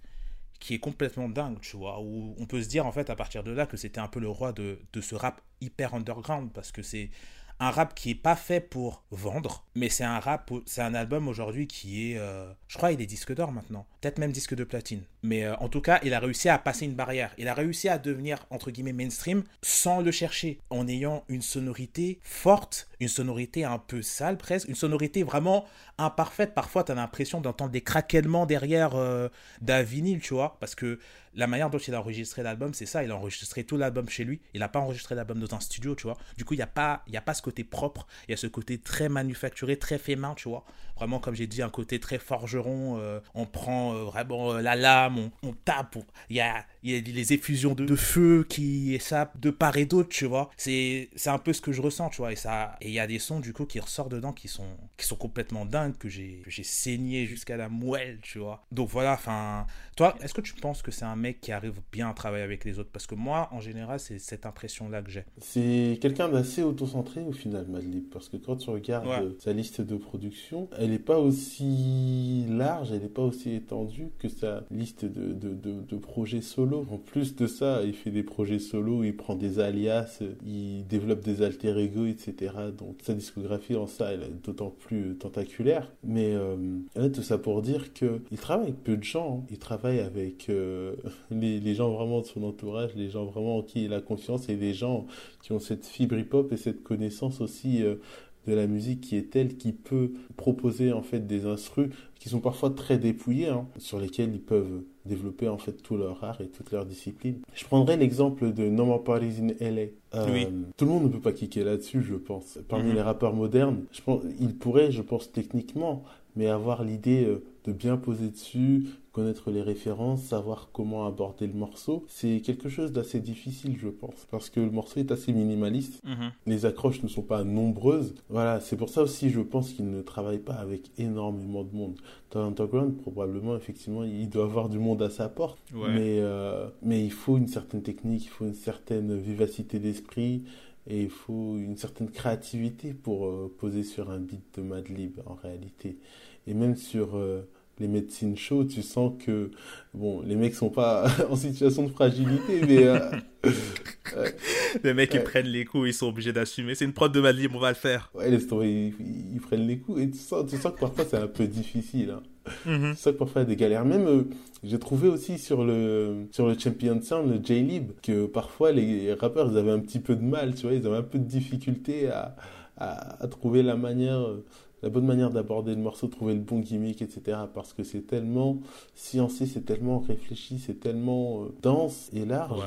qui est complètement dingue, tu vois, où on peut se dire en fait à partir de là que c'était un peu le roi de, de ce rap hyper underground, parce que c'est un rap qui est pas fait pour vendre, mais c'est un rap, c'est un album aujourd'hui qui est, euh, je crois, il est disque d'or maintenant, peut-être même disque de platine. Mais euh, en tout cas, il a réussi à passer une barrière. Il a réussi à devenir entre guillemets mainstream sans le chercher, en ayant une sonorité forte, une sonorité un peu sale presque, une sonorité vraiment imparfaite. Parfois, tu as l'impression d'entendre des craquements derrière euh, d'un vinyle, tu vois, parce que la manière dont il a enregistré l'album, c'est ça. Il a enregistré tout l'album chez lui. Il n'a pas enregistré l'album dans un studio, tu vois. Du coup, il n'y a, pas, a pas ce côté propre. Il y a ce côté très manufacturé, très fait main, tu vois. Vraiment, comme j'ai dit, un côté très forgeron. Euh, on prend euh, vraiment euh, la lame, on, tape. Il, y a, il y a les effusions de, feu qui échappent de part et d'autre, tu vois. C'est un peu ce que je ressens, tu vois. Et ça, et il y a des sons, du coup, qui ressortent dedans qui sont, qui sont complètement dingues, que j'ai saigné jusqu'à la moelle, tu vois. Donc voilà, enfin. Toi, est-ce que tu penses que c'est un mec qui arrive bien à travailler avec les autres? Parce que moi, en général, c'est cette impression-là que j'ai. C'est quelqu'un d'assez auto-centré au final, Madlib. Parce que quand tu regardes sa liste de production, elle n'est pas aussi large, elle n'est pas aussi étendue que sa liste de, de, de, projets solo. En plus de ça, il fait des projets solo, il prend des alias, il développe des alter ego, etc. Donc sa discographie en ça, elle est d'autant plus tentaculaire. Mais euh, tout ça pour dire qu'il travaille avec peu de gens. Hein. Il travaille avec euh, les, gens vraiment de son entourage, les gens vraiment en qui il a confiance et les gens qui ont cette fibre hip-hop et cette connaissance aussi euh, de la musique qui est telle qui peut proposer en fait des instrus qui sont parfois très dépouillés, hein, sur lesquels ils peuvent développer en fait tout leur art et toute leur discipline. Je prendrai l'exemple de No More Parties in LA. Euh, tout le monde ne peut pas kicker là-dessus, je pense. Parmi mhm. les rappeurs modernes, je pense, il pourrait, je pense techniquement, mais avoir l'idée euh, de bien poser dessus, connaître les références, savoir comment aborder le morceau, c'est quelque chose d'assez difficile, je pense, parce que le morceau est assez minimaliste. Mhm. Les accroches ne sont pas nombreuses. Voilà, c'est pour ça aussi, je pense qu'il ne travaille pas avec énormément de monde. Dans Underground, probablement, effectivement, il doit avoir du monde à sa porte, mais, euh, mais il faut une certaine technique, il faut une certaine vivacité d'esprit. Et il faut une certaine créativité pour euh, poser sur un beat de Madlib en réalité. Et même sur euh, les médecines chaudes, tu sens que bon, les mecs sont pas en situation de fragilité, mais euh, les mecs ils prennent les coups, ils sont obligés d'assumer. C'est une prod de Madlib, on va le faire. Ouais, les ils, ils, prennent les coups et tu sens, tu sens que parfois c'est un peu difficile. Hein. Tu sens que parfois il y a des galères. Même euh, j'ai trouvé aussi sur le sur le Champion Sound, le J-Lib, que parfois les rappeurs ils avaient un petit peu de mal, tu vois, ils avaient un peu de difficulté à, à, à trouver la manière la bonne manière d'aborder le morceau, trouver le bon gimmick, etc. Parce que c'est tellement sciencé, c'est tellement réfléchi, c'est tellement euh, dense et large.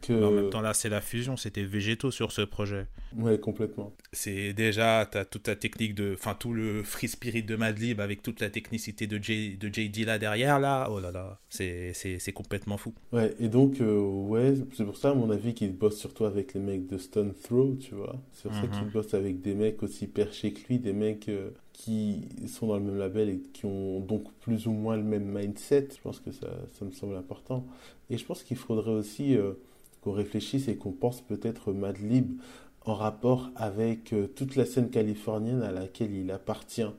Que... en même temps, là, c'est la fusion, c'était végétaux sur ce projet. Ouais, complètement. C'est déjà, tu as toute la technique de. Enfin, tout le free spirit de Madlib avec toute la technicité de, J, de JD là derrière, là. Oh là là, c'est complètement fou. Ouais, et donc, euh, ouais, c'est pour ça, à mon avis, qu'il bosse surtout avec les mecs de Stone Throw, tu vois. C'est pour ça qu'il mhm. bosse avec des mecs aussi perchés que lui, des mecs. Euh, qui sont dans le même label et qui ont donc plus ou moins le même mindset. Je pense que ça, ça me semble important. Et je pense qu'il faudrait aussi euh, qu'on réfléchisse et qu'on pense peut-être Madlib en rapport avec euh, toute la scène californienne à laquelle il appartient.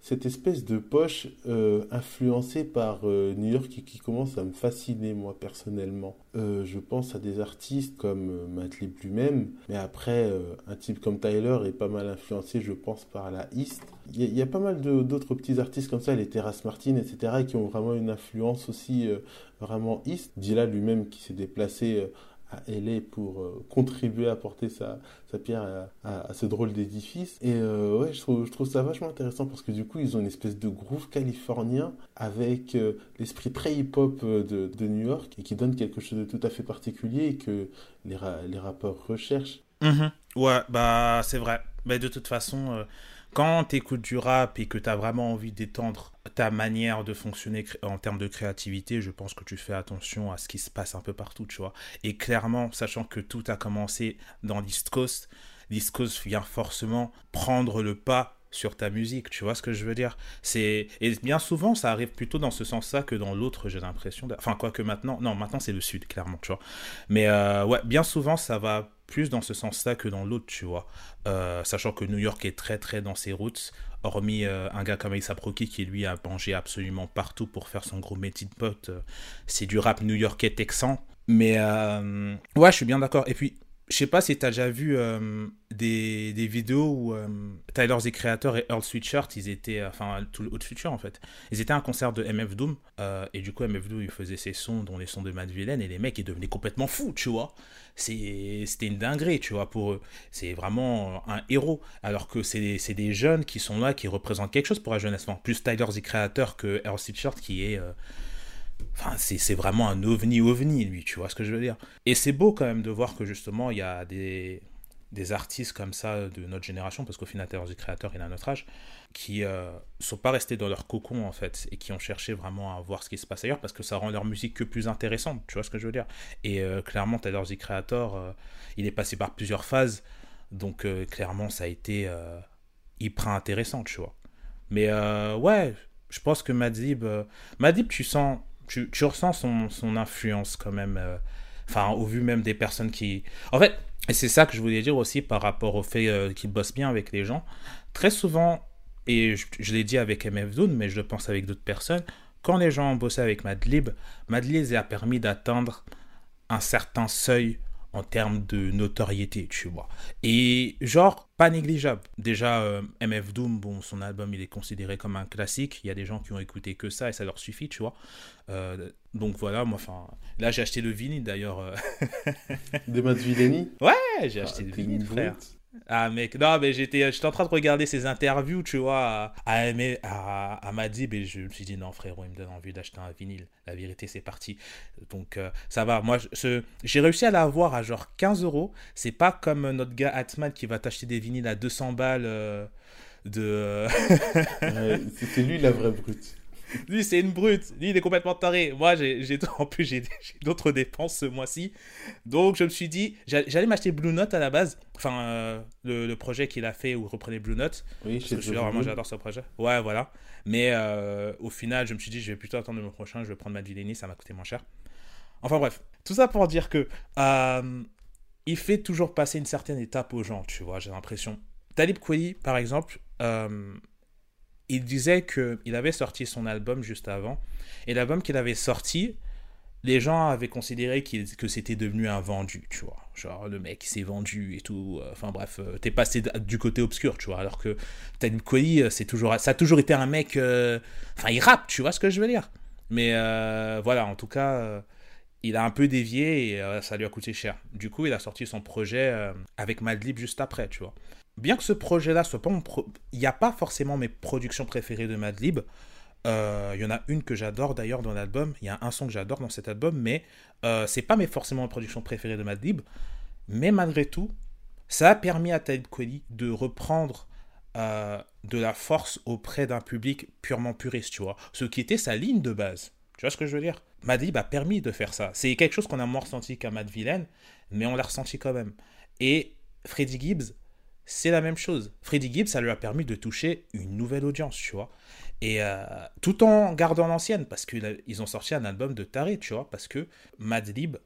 Cette espèce de poche euh, influencée par euh, New York qui, qui, commence à me fasciner moi personnellement. je pense à des artistes comme Madlib lui-même, mais après un type comme Tyler est pas mal influencé je pense par la East. Il y, a pas mal d'autres petits artistes comme ça, les Terrace Martin, etc., qui ont vraiment une influence aussi vraiment East. Dilla lui-même qui s'est déplacé à LA pour euh, contribuer à porter sa, sa pierre à, ce drôle d'édifice. Et euh, ouais, je trouve, je trouve ça vachement intéressant parce que du coup, ils ont une espèce de groove californien avec euh, l'esprit très hip-hop de, de, New York et qui donne quelque chose de tout à fait particulier et que les, les rappeurs recherchent. Mhm. Ouais, bah c'est vrai. Mais de toute façon, quand tu écoutes du rap et que tu as vraiment envie d'étendre ta manière de fonctionner en termes de créativité, je pense que tu fais attention à ce qui se passe un peu partout, tu vois. Et clairement, sachant que tout a commencé dans l'East Coast, vient forcément prendre le pas sur ta musique, tu vois ce que je veux dire? C'est et bien souvent ça arrive plutôt dans ce sens-là que dans l'autre, j'ai l'impression. Enfin quoi que maintenant, non, maintenant c'est le sud clairement, tu vois. Mais euh, ouais, bien souvent ça va plus dans ce sens-là que dans l'autre, tu vois. Euh, sachant que New York est très très dans ses routes, hormis euh, un gars comme Ace Proki qui lui a mangé absolument partout pour faire son gros métier de pote. Euh, c'est du rap new-yorkais texan. Mais ouais, je suis bien d'accord. Et puis, je sais pas si tu as déjà vu des, des, vidéos où Tyler the Creator et Earl Sweatshirt, ils étaient, enfin tout le Haute Future en fait, ils étaient à un concert de MF Doom et du coup MF Doom il faisait ses sons dont les sons de Matt Villain et les mecs ils devenaient complètement fous, tu vois c'était une dinguerie, tu vois, pour eux. C'est vraiment un héros. Alors que c'est des, jeunes qui sont là, qui représentent quelque chose pour la jeunesse. plus Tyler, the Creator, que Earl Sweatshirt, qui est. Euh, enfin, c'est vraiment un ovni-ovni, lui, tu vois ce que je veux dire. Et c'est beau quand même de voir que justement, il y a des, des artistes comme ça de notre génération, parce qu'au final, the Creator, il a notre âge qui euh, sont pas restés dans leur cocon en fait et qui ont cherché vraiment à voir ce qui se passe ailleurs parce que ça rend leur musique que plus intéressante, tu vois ce que je veux dire. Et euh, clairement, Tyler The Creator, euh, il est passé par plusieurs phases, donc euh, clairement ça a été hyper intéressant, tu vois. Mais ouais, je pense que Madib, Madib, tu sens, tu, ressens son, influence quand même, enfin au vu même des personnes qui, en fait. Et c'est ça que je voulais dire aussi par rapport au fait qu'il bosse bien avec les gens. Très souvent, et je, l'ai dit avec MF Doom, mais je le pense avec d'autres personnes, quand les gens ont bossé avec Madlib, Madlib a permis d'atteindre un certain seuil en termes de notoriété, tu vois. Et genre, pas négligeable. Déjà, euh, MF Doom, bon, son album, il est considéré comme un classique. Il y a des gens qui ont écouté que ça et ça leur suffit, tu vois. Euh, donc voilà, moi, enfin, là, j'ai acheté le vinyle d'ailleurs. Euh. Des Matt Ouais, j'ai acheté ah, le vinyle, frère. Ah mec, non mais j'étais j'étais en train de regarder ses interviews, tu vois, à, à, à, Madib et je me suis dit non frérot, il me donne envie d'acheter un vinyle. La vérité c'est parti. Donc euh, ça va, moi j'ai réussi à l'avoir à genre 15 euros. C'est pas comme notre gars Atman qui va t'acheter des vinyles à 200 balles euh, de... c'est lui la vraie brute. Lui, c'est une brute. Lui, il est complètement taré. Moi, j'ai, en plus, j'ai, d'autres dépenses ce mois-ci. Donc, je me suis dit, j'allais m'acheter Blue Note à la base. Enfin, euh, le, projet qu'il a fait où il reprenait Blue Note. Oui, parce que je vraiment, j'adore ce projet. Ouais, voilà. Mais euh, au final, je me suis dit, je vais plutôt attendre le prochain. Je vais prendre Madeleine, ça m'a coûté moins cher. Enfin, bref. Tout ça pour dire que euh, il fait toujours passer une certaine étape aux gens, tu vois, j'ai l'impression. Talib Kweli, par exemple, il disait qu'il avait sorti son album juste avant. Et l'album qu'il avait sorti, les gens avaient considéré que c'était devenu un vendu, tu vois. Genre, le mec s'est vendu et tout. Enfin bref, euh, t'es passé du côté obscur, tu vois. Alors que Talib Kweli, euh, c'est toujours, ça a toujours été un mec. Euh, enfin, il rappe, tu vois ce que je veux dire. Mais voilà, en tout cas, il a un peu dévié et ça lui a coûté cher. Du coup, il a sorti son projet avec Madlib juste après, tu vois bien que ce projet-là soit pas mon il n'y a pas forcément mes productions préférées de Madlib. Euh, il y en a une que j'adore d'ailleurs dans l'album. Il y a un son que j'adore dans cet album, mais euh, c'est pas mes forcément mes productions préférées de Madlib. Mais malgré tout, ça a permis à Ted Kweli de reprendre euh, de la force auprès d'un public purement puriste, tu vois. Ce qui était sa ligne de base. Tu vois ce que je veux dire? Madlib a permis de faire ça. C'est quelque chose qu'on a moins ressenti qu'à Mad Villain, mais on l'a ressenti quand même. Et Freddie Gibbs, c'est la même chose. Freddie Gibbs, ça lui a permis de toucher une nouvelle audience, tu vois. Et euh, tout en gardant l'ancienne, parce qu'ils ont sorti un album de taré, tu vois, parce que Madlib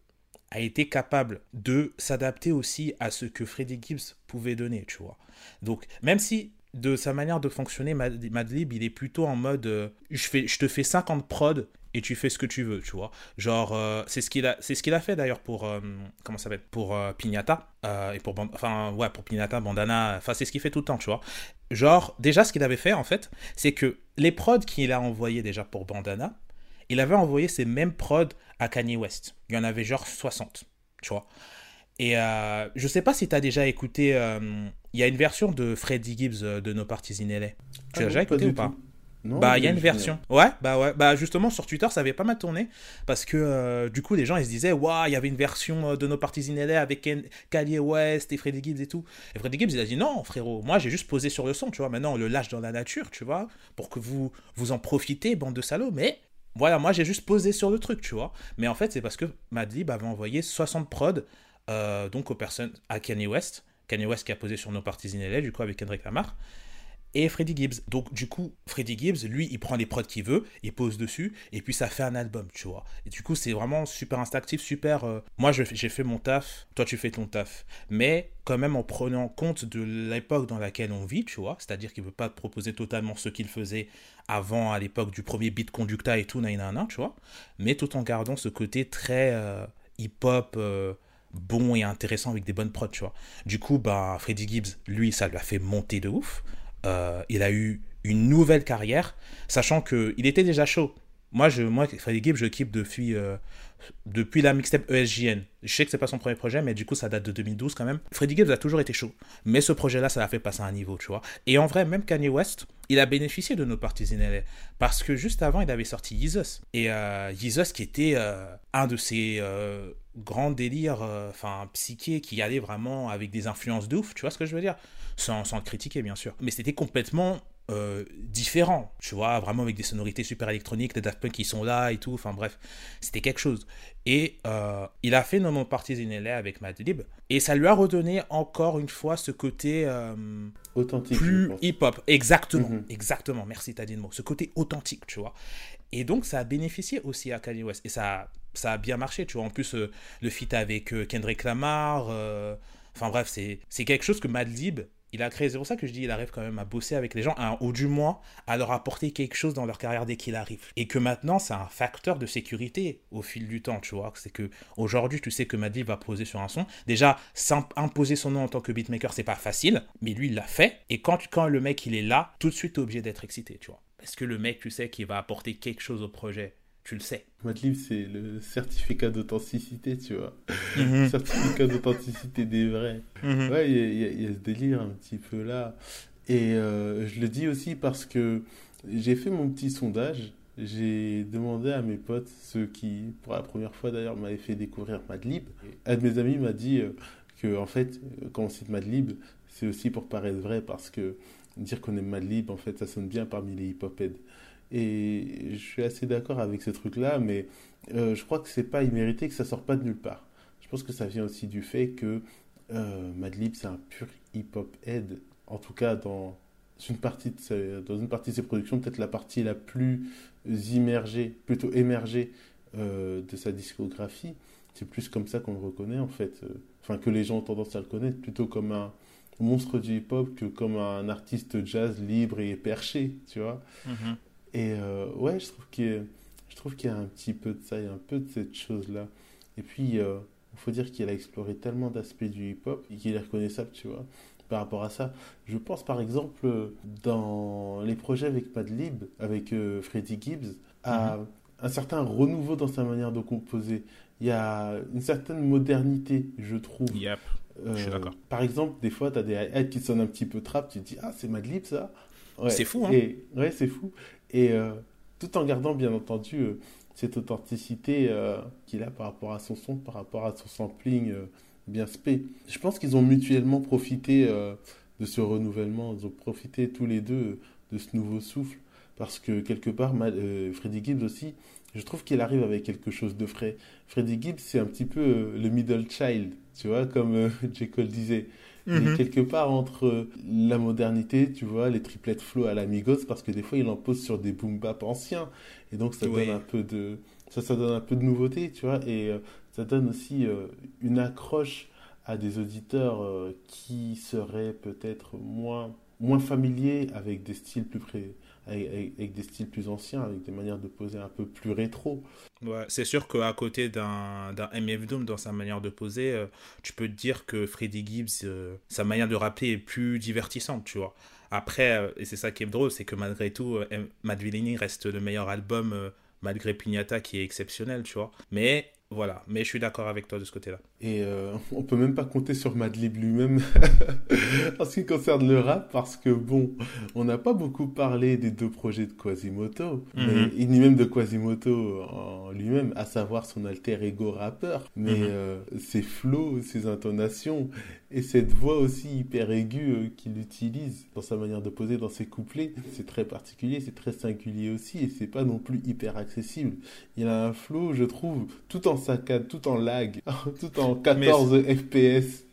a été capable de s'adapter aussi à ce que Freddie Gibbs pouvait donner, tu vois. Donc, même si de sa manière de fonctionner, Madlib, il est plutôt en mode euh, je, fais, je te fais 50 prods et tu fais ce que tu veux, tu vois. Genre, euh, c'est ce qu'il a, c'est ce qu'il a fait d'ailleurs pour, euh, comment ça s'appelle, pour Pignata, et pour, enfin, ouais, pour Pignata, Bandana, enfin, c'est ce qu'il fait tout le temps, tu vois. Genre, déjà, ce qu'il avait fait, en fait, c'est que les prods qu'il a envoyés déjà pour Bandana, il avait envoyé ces mêmes prods à Kanye West. Il y en avait genre 60, tu vois. Et je sais pas si tu as déjà écouté il y a une version de Freddie Gibbs euh, de No Parties in LA. Tu ah l'as déjà écouté ou pas? Non, bah, il y a une version. Ouais, bah ouais. Bah justement, sur Twitter, ça avait pas mal tourné. Parce que euh, du coup, les gens, ils se disaient, waouh, il y avait une version euh, de No Parties in LA avec Kanye West et Freddie Gibbs et tout. Et Freddie Gibbs, il a dit, non, frérot, moi, j'ai juste posé sur le son, tu vois. Maintenant, on le lâche dans la nature, tu vois, pour que vous, vous en profitez, bande de salauds. Mais voilà, moi, j'ai juste posé sur le truc, tu vois. Mais en fait, c'est parce que Madlib avait envoyé 60 prods, donc aux personnes, à Kanye West. Kanye West qui a posé sur nos parties in du coup, avec Kendrick Lamar. Et Freddie Gibbs. Donc, du coup, Freddie Gibbs, lui, il prend les prods qu'il veut, il pose dessus, et puis ça fait un album, tu vois. Et du coup, c'est vraiment super instinctif, super. Euh, moi, j'ai fait mon taf, toi, tu fais ton taf. Mais quand même en prenant compte de l'époque dans laquelle on vit, tu vois. C'est-à-dire qu'il ne veut pas te proposer totalement ce qu'il faisait avant, à l'époque du premier beat conducta et tout, nanana, tu vois. Mais tout en gardant ce côté très euh, hip-hop. Euh, bon et intéressant avec des bonnes prods, tu vois. Du coup, bah, Freddie Gibbs, lui, ça lui a fait monter de ouf. Euh, il a eu une nouvelle carrière, sachant qu'il était déjà chaud. Moi, je, moi, Freddie Gibbs, je kiffe depuis, euh, depuis la mixtape ESJN. Je sais que c'est pas son premier projet, mais du coup, ça date de 2012 quand même. Freddie Gibbs a toujours été chaud. Mais ce projet-là, ça l'a fait passer à un niveau, tu vois. Et en vrai, même Kanye West, il a bénéficié de nos parties in Parce que juste avant, il avait sorti Yeezus. Et euh, Yeezus qui était euh, un de ses grands délires, enfin, psychés, qui allait vraiment avec des influences de ouf, tu vois ce que je veux dire? Sans, sans le critiquer, bien sûr. Mais c'était complètement euh, différent, tu vois, vraiment avec des sonorités super électroniques, des Daft Punk qui sont là et tout, enfin bref, c'était quelque chose. Et euh, il a fait No Parties in LA avec Madlib, et ça lui a redonné encore une fois ce côté euh, authentique, plus hip-hop, exactement, mhm. exactement, merci t'as dit le mot, ce côté authentique, tu vois. Et donc ça a bénéficié aussi à Kanye West, et ça, ça a bien marché, tu vois, en plus le feat avec Kendrick Lamar, enfin bref, c'est quelque chose que Madlib il a créé, c'est pour ça que je dis, il arrive quand même à bosser avec les gens, ou du moins à leur apporter quelque chose dans leur carrière dès qu'il arrive. Et que maintenant, c'est un facteur de sécurité au fil du temps, tu vois. C'est que aujourd'hui, tu sais que Maddy va poser sur un son. Déjà, imposer son nom en tant que beatmaker, c'est pas facile, mais lui, il l'a fait. Et quand, quand le mec, il est là, tout de suite, t'es obligé d'être excité, tu vois. Parce que le mec, tu sais, qu'il va apporter quelque chose au projet tu le sais. Madlib, c'est le certificat d'authenticité, tu vois. Mhm. certificat d'authenticité des vrais. Mhm. Ouais, il y, a ce délire un petit peu là. Et euh, je le dis aussi parce que j'ai fait mon petit sondage. J'ai demandé à mes potes, ceux qui, pour la première fois d'ailleurs, m'avaient fait découvrir Madlib. Un de mes amis m'a dit euh, que, en fait, quand on cite Madlib, c'est aussi pour paraître vrai parce que dire qu'on aime Madlib, en fait, ça sonne bien parmi les hip-hop Et je suis assez d'accord avec ce truc-là, mais euh, je crois que c'est pas immérité, que ça sort pas de nulle part. Je pense que ça vient aussi du fait que euh, Madlib, c'est un pur hip-hop head, en tout cas dans une partie de ses, productions, peut-être la partie la plus immergée, plutôt émergée euh, de sa discographie. C'est plus comme ça qu'on le reconnaît en fait, enfin que les gens ont tendance à le connaître, plutôt comme un monstre du hip-hop que comme un artiste jazz libre et perché, tu vois. Mhm. Et euh, ouais, je trouve qu'il je trouve qu'il y a un petit peu de ça, il y a un peu de cette chose-là. Et puis, il euh, faut dire qu'il a exploré tellement d'aspects du hip-hop et qu'il est reconnaissable, tu vois, par rapport à ça. Je pense par exemple dans les projets avec Madlib, avec euh, Freddie Gibbs, à mhm. un certain renouveau dans sa manière de composer. Il y a une certaine modernité, je trouve. Yep. Je suis euh, d'accord. Par exemple, des fois, tu as des hi qui sonnent un petit peu trap, tu te dis, ah, c'est Madlib ça? C'est fou, hein et, Ouais, c'est fou. Et euh, tout en gardant, bien entendu, euh, cette authenticité qu'il a par rapport à son son, par rapport à son sampling bien spé. Je pense qu'ils ont mutuellement profité de ce renouvellement, ils ont profité tous les deux de ce nouveau souffle. Parce que quelque part, Freddie Gibbs aussi, je trouve qu'il arrive avec quelque chose de frais. Freddie Gibbs, c'est un petit peu le middle child tu vois, comme euh, J. Cole disait. Mhm. quelque part entre la modernité, tu vois, les triplettes flow à la Migos, parce que des fois il en pose sur des boom bap anciens, et donc ça donne un peu de, ça, ça donne un peu de nouveauté, tu vois, et euh, ça donne aussi euh, une accroche à des auditeurs qui seraient peut-être moins, moins familiers avec des styles plus près avec, des styles plus anciens, avec des manières de poser un peu plus rétro. C'est sûr qu'à côté d'un MF Doom dans sa manière de poser, euh, tu peux te dire que Freddie Gibbs, euh, sa manière de rapper est plus divertissante, tu vois. Après, euh, et c'est ça qui est drôle, c'est que malgré tout, Mad reste le meilleur album malgré Pignata qui est exceptionnel, tu vois. Mais voilà, mais je suis d'accord avec toi de ce côté-là. Et euh, on peut même pas compter sur Madlib lui-même en ce qui concerne le rap, parce que bon, on n'a pas beaucoup parlé des deux projets de Quasimoto, mhm. ni même de Quasimoto en lui-même, à savoir son alter ego rappeur, mais mhm. euh, ses flows, ses intonations et cette voix aussi hyper aiguë euh, qu'il utilise dans sa manière de poser dans ses couplets, c'est très particulier, c'est très singulier aussi, et c'est pas non plus hyper accessible. Il a un flow, je trouve, tout en saccade, tout en lag, tout en 14 FPS.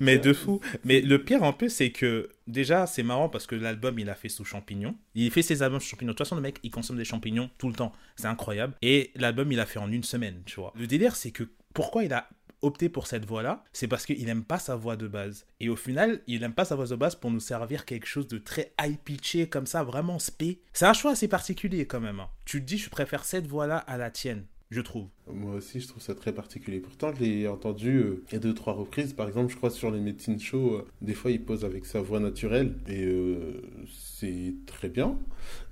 mais de fou. Mais le pire en plus, c'est que déjà, c'est marrant parce que l'album, il a fait sous champignons. Il fait ses albums sous champignons. De toute façon, le mec, il consomme des champignons tout le temps. C'est incroyable. Et l'album, il a fait en une semaine, tu vois. Le délire, c'est que pourquoi il a opté pour cette voie-là, c'est parce qu'il n'aime pas sa voix de base. Et au final, il n'aime pas sa voix de base pour nous servir quelque chose de très high-pitché, comme ça, vraiment spé. C'est un choix assez particulier quand même. Hein. Tu te dis, je préfère cette voix-là à la tienne je trouve. Moi aussi, je trouve ça très particulier. Pourtant, je l'ai entendu euh, il y a deux, trois reprises. Par exemple, je crois sur les médecines show, euh, des fois, il pose avec sa voix naturelle et euh, c'est très bien.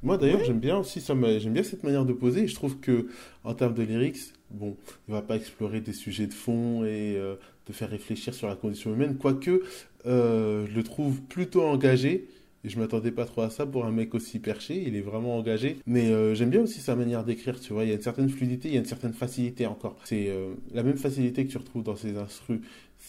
Moi, d'ailleurs, j'aime bien aussi ça, j'aime bien cette manière de poser. Je trouve que en termes de lyrics, bon, il va pas explorer des sujets de fond et de faire réfléchir sur la condition humaine, quoique je le trouve plutôt engagé et je m'attendais pas trop à ça pour un mec aussi perché. Il est vraiment engagé. Mais euh, j'aime bien aussi sa manière d'écrire, tu vois. Il y a une certaine fluidité, il y a une certaine facilité encore. C'est euh, la même facilité que tu retrouves dans ses instrus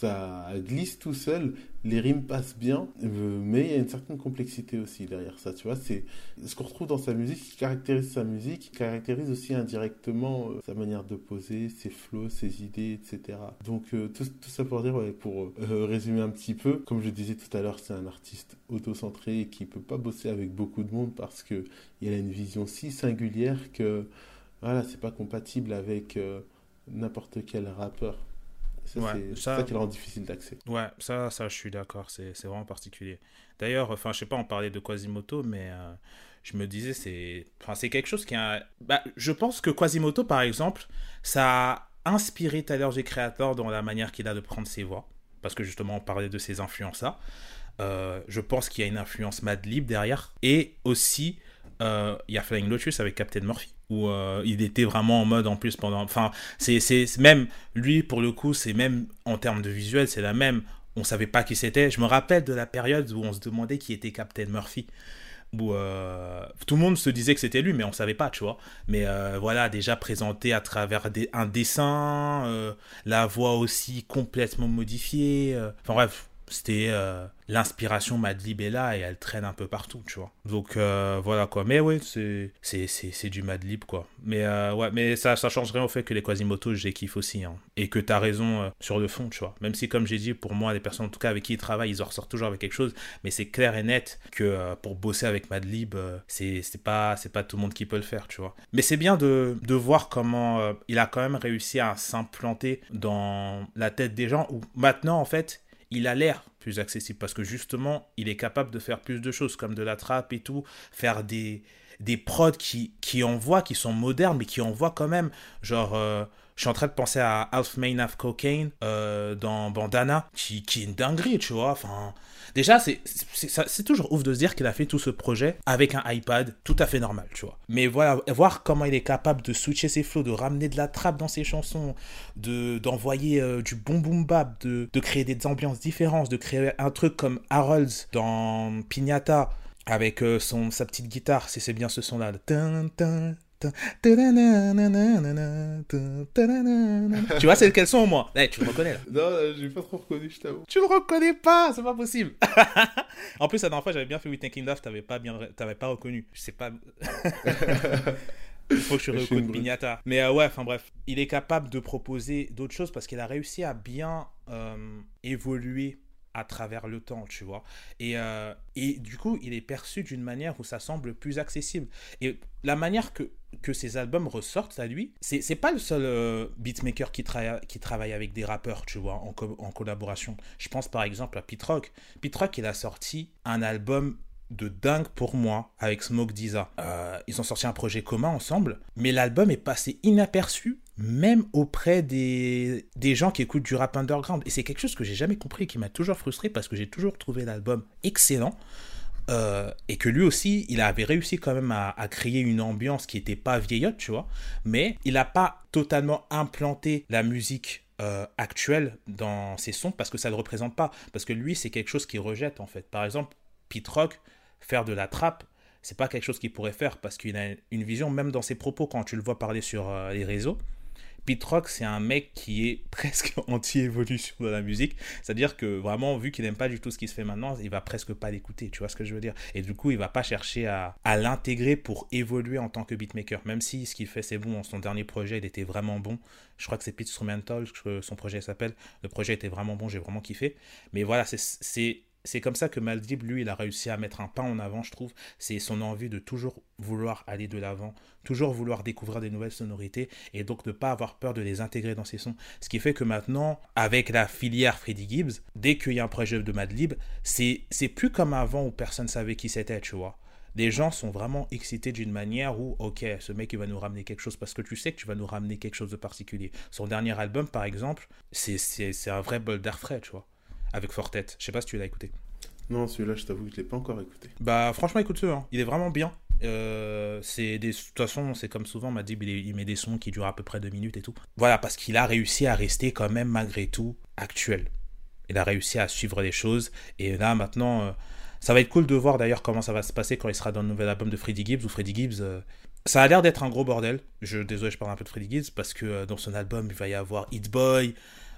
ça glisse tout seul, les rimes passent bien, euh, mais il y a une certaine complexité aussi derrière ça, tu vois. C'est ce qu'on retrouve dans sa musique, qui caractérise sa musique, qui caractérise aussi indirectement euh, sa manière de poser, ses flows, ses idées, etc. Donc euh, tout, ça pour dire, pour résumer un petit peu, comme je disais tout à l'heure, c'est un artiste auto-centré et qui peut pas bosser avec beaucoup de monde parce que il a une vision si singulière que voilà, c'est pas compatible avec n'importe quel rappeur. C'est ça, qui le rend difficile d'accès. Ouais, ça, ça, je suis d'accord. C'est vraiment particulier. D'ailleurs, enfin, je sais pas, on parlait de Quasimoto, mais euh, je me disais, c'est enfin, c'est quelque chose qui a. Bah, je pense que Quasimoto, par exemple, ça a inspiré Tyler, the Creator dans la manière qu'il a de prendre ses voix. Parce que justement, on parlait de ses influences là. Euh, je pense qu'il y a une influence Madlib derrière. Et aussi euh, il y a Flying Lotus avec Captain Murphy, où euh, il était vraiment en mode en plus pendant. Enfin, c'est même lui pour le coup, c'est même en termes de visuel, c'est la même. On savait pas qui c'était. Je me rappelle de la période où on se demandait qui était Captain Murphy où euh, tout le monde se disait que c'était lui, mais on savait pas, tu vois. Mais euh, voilà, déjà présenté à travers un dessin, la voix aussi complètement modifiée. enfin bref, c'était l'inspiration Madlib est là et elle traîne un peu partout, tu vois. Donc euh, voilà quoi. Mais oui, c'est c'est du Madlib quoi. Mais euh, ouais, mais ça ça change rien au fait que les Quasimoto, j'ai kiffe aussi hein. et que tu as raison euh, sur le fond, tu vois. Même si comme j'ai dit pour moi les personnes en tout cas avec qui ils travaillent, ils en ressortent toujours avec quelque chose, mais c'est clair et net que pour bosser avec Madlib, c'est c'est pas c'est pas tout le monde qui peut le faire, tu vois. Mais c'est bien de de voir comment il a quand même réussi à s'implanter dans la tête des gens où maintenant en fait, il a l'air plus accessible parce que justement, il est capable de faire plus de choses comme de la trappe et tout, faire des, des prods qui, qui envoient, qui sont modernes, mais qui envoient quand même. Genre, euh, je suis en train de penser à Half Main of Cocaine euh, dans Bandana, qui, qui est une dinguerie, tu vois. Enfin, Déjà, c'est toujours ouf de se dire qu'il a fait tout ce projet avec un iPad tout à fait normal, tu vois. Mais voilà, voir comment il est capable de switcher ses flows, de ramener de la trappe dans ses chansons, d'envoyer euh, du bon boom bap, de, de créer des ambiances différentes, de créer un truc comme Harold dans Pignata avec euh, son, sa petite guitare, si c'est bien ce son-là. Tu vois, c'est quel son, moi hey, Tu le reconnais là Non, euh, j'ai pas trop reconnu, je t'avoue. Tu le reconnais pas, c'est pas possible. en plus, la dernière fois, j'avais bien fait We Thinking Love, t'avais pas, bien... pas reconnu. Je sais pas. Il faut que je reconnais Pignata. Mais euh, ouais, enfin bref, il est capable de proposer d'autres choses parce qu'il a réussi à bien euh, évoluer à travers le temps, tu vois. Et, euh, et du coup, il est perçu d'une manière où ça semble plus accessible. Et la manière que, que ces albums ressortent à lui, c'est, pas le seul euh, beatmaker qui, qui travaille avec des rappeurs, tu vois, en, en collaboration. Je pense par exemple à Pete Rock. Pete Rock, il a sorti un album de dingue pour moi avec Smoke Diza. Euh, ils ont sorti un projet commun ensemble, mais l'album est passé inaperçu même auprès des, des gens qui écoutent du rap underground. Et c'est quelque chose que j'ai jamais compris et qui m'a toujours frustré parce que j'ai toujours trouvé l'album excellent. Euh, et que lui aussi, il avait réussi quand même à, créer une ambiance qui n'était pas vieillotte, tu vois, mais il n'a pas totalement implanté la musique euh, actuelle dans ses sons parce que ça ne le représente pas. Parce que lui, c'est quelque chose qu'il rejette en fait. Par exemple, Pete Rock, faire de la trappe, c'est pas quelque chose qu'il pourrait faire parce qu'il a une vision, même dans ses propos, quand tu le vois parler sur euh, les réseaux. Pete Rock, c'est un mec qui est presque anti-évolution dans la musique. C'est-à-dire que vraiment, vu qu'il n'aime pas du tout ce qui se fait maintenant, il va presque pas l'écouter. Tu vois ce que je veux dire Et du coup, il va pas chercher à, l'intégrer pour évoluer en tant que beatmaker. Même si ce qu'il fait, c'est bon. Son dernier projet, il était vraiment bon. Je crois que c'est Pete Instrumental, son projet s'appelle. Le projet était vraiment bon, j'ai vraiment kiffé. Mais voilà, c'est c'est comme ça que Maldib, lui, il a réussi à mettre un pas en avant, je trouve. C'est son envie de toujours vouloir aller de l'avant, toujours vouloir découvrir des nouvelles sonorités et donc ne pas avoir peur de les intégrer dans ses sons. Ce qui fait que maintenant, avec la filière Freddie Gibbs, dès qu'il y a un projet de Madlib, c'est plus comme avant où personne savait qui c'était, tu vois. Les gens sont vraiment excités d'une manière où, ok, ce mec il va nous ramener quelque chose parce que tu sais que tu vas nous ramener quelque chose de particulier. Son dernier album, par exemple, c'est un vrai bol d'air frais, tu vois avec Fortet. Je sais pas si tu l'as écouté. Non, celui-là, je t'avoue que je l'ai pas encore écouté. Bah, franchement, écoute-le. Hein. Il est vraiment bien. Euh, c'est des... De toute façon, c'est comme souvent, m'a dit, il met des sons qui durent à peu près deux minutes et tout. Voilà, parce qu'il a réussi à rester quand même, malgré tout, actuel. Il a réussi à suivre les choses. Et là, maintenant, euh, ça va être cool de voir d'ailleurs comment ça va se passer quand il sera dans le nouvel album de Freddie Gibbs, ou Freddie Gibbs. Euh, ça a l'air d'être un gros bordel. Je, désolé, je parle un peu de Freddie Gibbs, parce que dans son album, il va y avoir Hit Boy,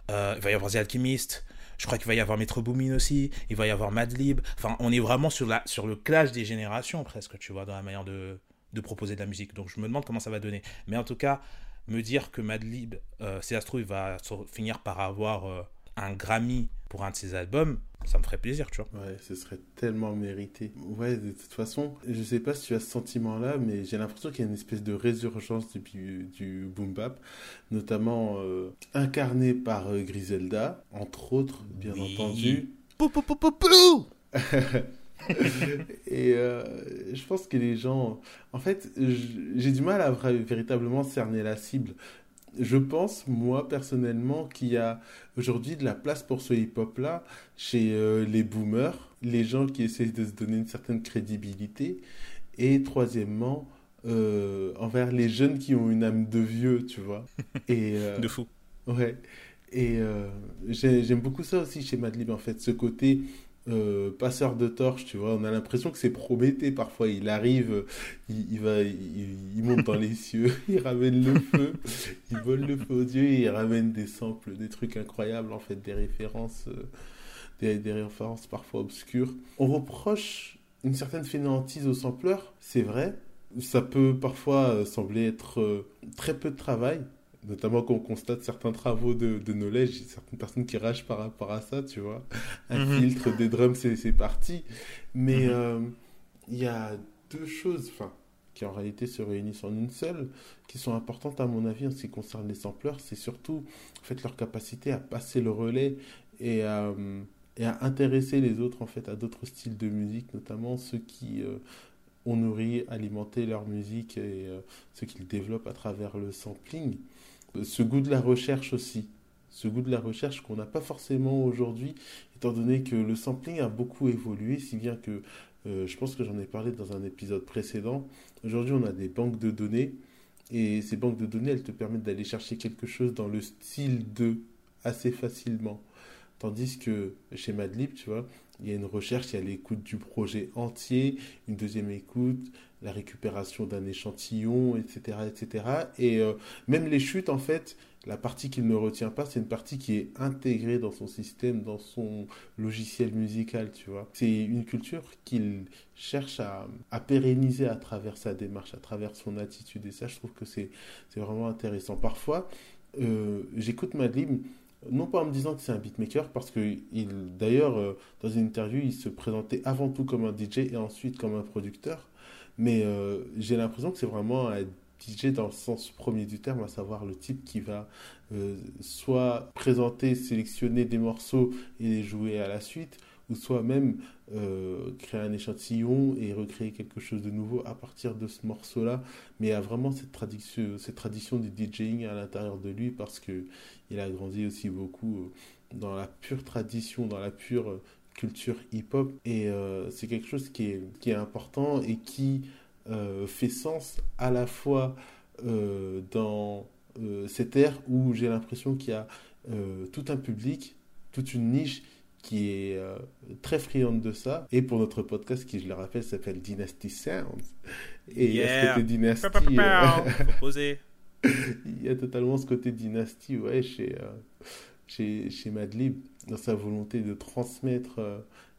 il va y avoir The Alchemist, je crois qu'il va y avoir Metro Boomin aussi, il va y avoir Madlib. Enfin, on est vraiment sur, le clash des générations presque, tu vois, dans la manière de, proposer de la musique. Donc je me demande comment ça va donner. Mais en tout cas, me dire que Madlib, euh, il va finir par avoir euh, un Grammy pour un de ses albums, ça me ferait plaisir, tu vois. Ouais, ce serait tellement mérité. Ouais, de toute façon, je sais pas si tu as ce sentiment-là, mais j'ai l'impression qu'il y a une espèce de résurgence du, du boom bap, notamment euh, incarné par euh, Griselda, entre autres, bien entendu. Pou, pou, pou, pou, pou et euh, je pense que les gens, en fait, j'ai du mal à véritablement cerner la cible je pense, moi, personnellement, qu'il y a aujourd'hui de la place pour ce hip-hop-là chez euh, les boomers, les gens qui essaient de se donner une certaine crédibilité. Et troisièmement, euh, envers les jeunes qui ont une âme de vieux, tu vois. Et, euh, de fou. Ouais. Et j'aime beaucoup ça aussi chez Madlib, en fait, ce côté passeur de torche, tu vois. On a l'impression que c'est Prométhée parfois. Il arrive, il, va, il, monte dans les cieux, il ramène le feu, il vole le feu aux dieux il ramène des samples, des trucs incroyables, en fait, des références, des, des références parfois obscures. On reproche une certaine fainéantise au sampleur, c'est vrai, ça peut parfois euh, sembler être euh, très peu de travail, notamment quand on constate certains travaux de, de knowledge, certaines personnes qui ragent par rapport à ça, tu vois. Un mhm. filtre, des drums, c'est parti. Mais mhm. euh, il y a deux choses, qui en réalité se réunissent en une seule, qui sont importantes à mon avis en ce qui concerne les sampleurs, c'est surtout en fait leur capacité à passer le relais et à, et à intéresser les autres en fait à d'autres styles de musique, notamment ceux qui ont nourri, alimenté leur musique et euh, ce qu'ils développent à travers le sampling. Ce goût de la recherche aussi, ce goût de la recherche qu'on n'a pas forcément aujourd'hui, étant donné que le sampling a beaucoup évolué, si bien que euh, je pense que j'en ai parlé dans un épisode précédent. Aujourd'hui, on a des banques de données et ces banques de données, elles te permettent d'aller chercher quelque chose dans le style de assez facilement. Tandis que chez Madlib, tu vois, il y a une recherche, il y a l'écoute du projet entier, une deuxième écoute, la récupération d'un échantillon, etc. etc. Et euh, même les chutes, en fait, la partie qu'il ne retient pas, c'est une partie qui est intégrée dans son système, dans son logiciel musical, tu vois. C'est une culture qu'il cherche à, pérenniser à travers sa démarche, à travers son attitude. Et ça, je trouve que c'est vraiment intéressant. Parfois, euh, j'écoute Madlib non pas en me disant que c'est un beatmaker, parce que il, d'ailleurs, euh, dans une interview, il se présentait avant tout comme un DJ et ensuite comme un producteur. Mais euh, j'ai l'impression que c'est vraiment un DJ dans le sens premier du terme, à savoir le type qui va euh, soit présenter, sélectionner des morceaux et les jouer à la suite, ou soit même euh, créer un échantillon et recréer quelque chose de nouveau à partir de ce morceau-là. Mais il y a vraiment cette tradition, cette tradition du DJing à l'intérieur de lui parce que il a grandi aussi beaucoup dans la pure tradition, dans la pure culture hip-hop. Et c'est quelque chose qui est, qui est important et qui fait sens à la fois dans cette ère où j'ai l'impression qu'il y a tout un public, toute une niche qui est euh, très friande de ça. Et pour notre podcast, qui, je le rappelle, s'appelle Dynasty Sounds. Et il y a ce côté dynastie. Euh, il y a totalement ce côté dynastie, ouais, chez, euh, chez, chez Madlib, dans sa volonté de transmettre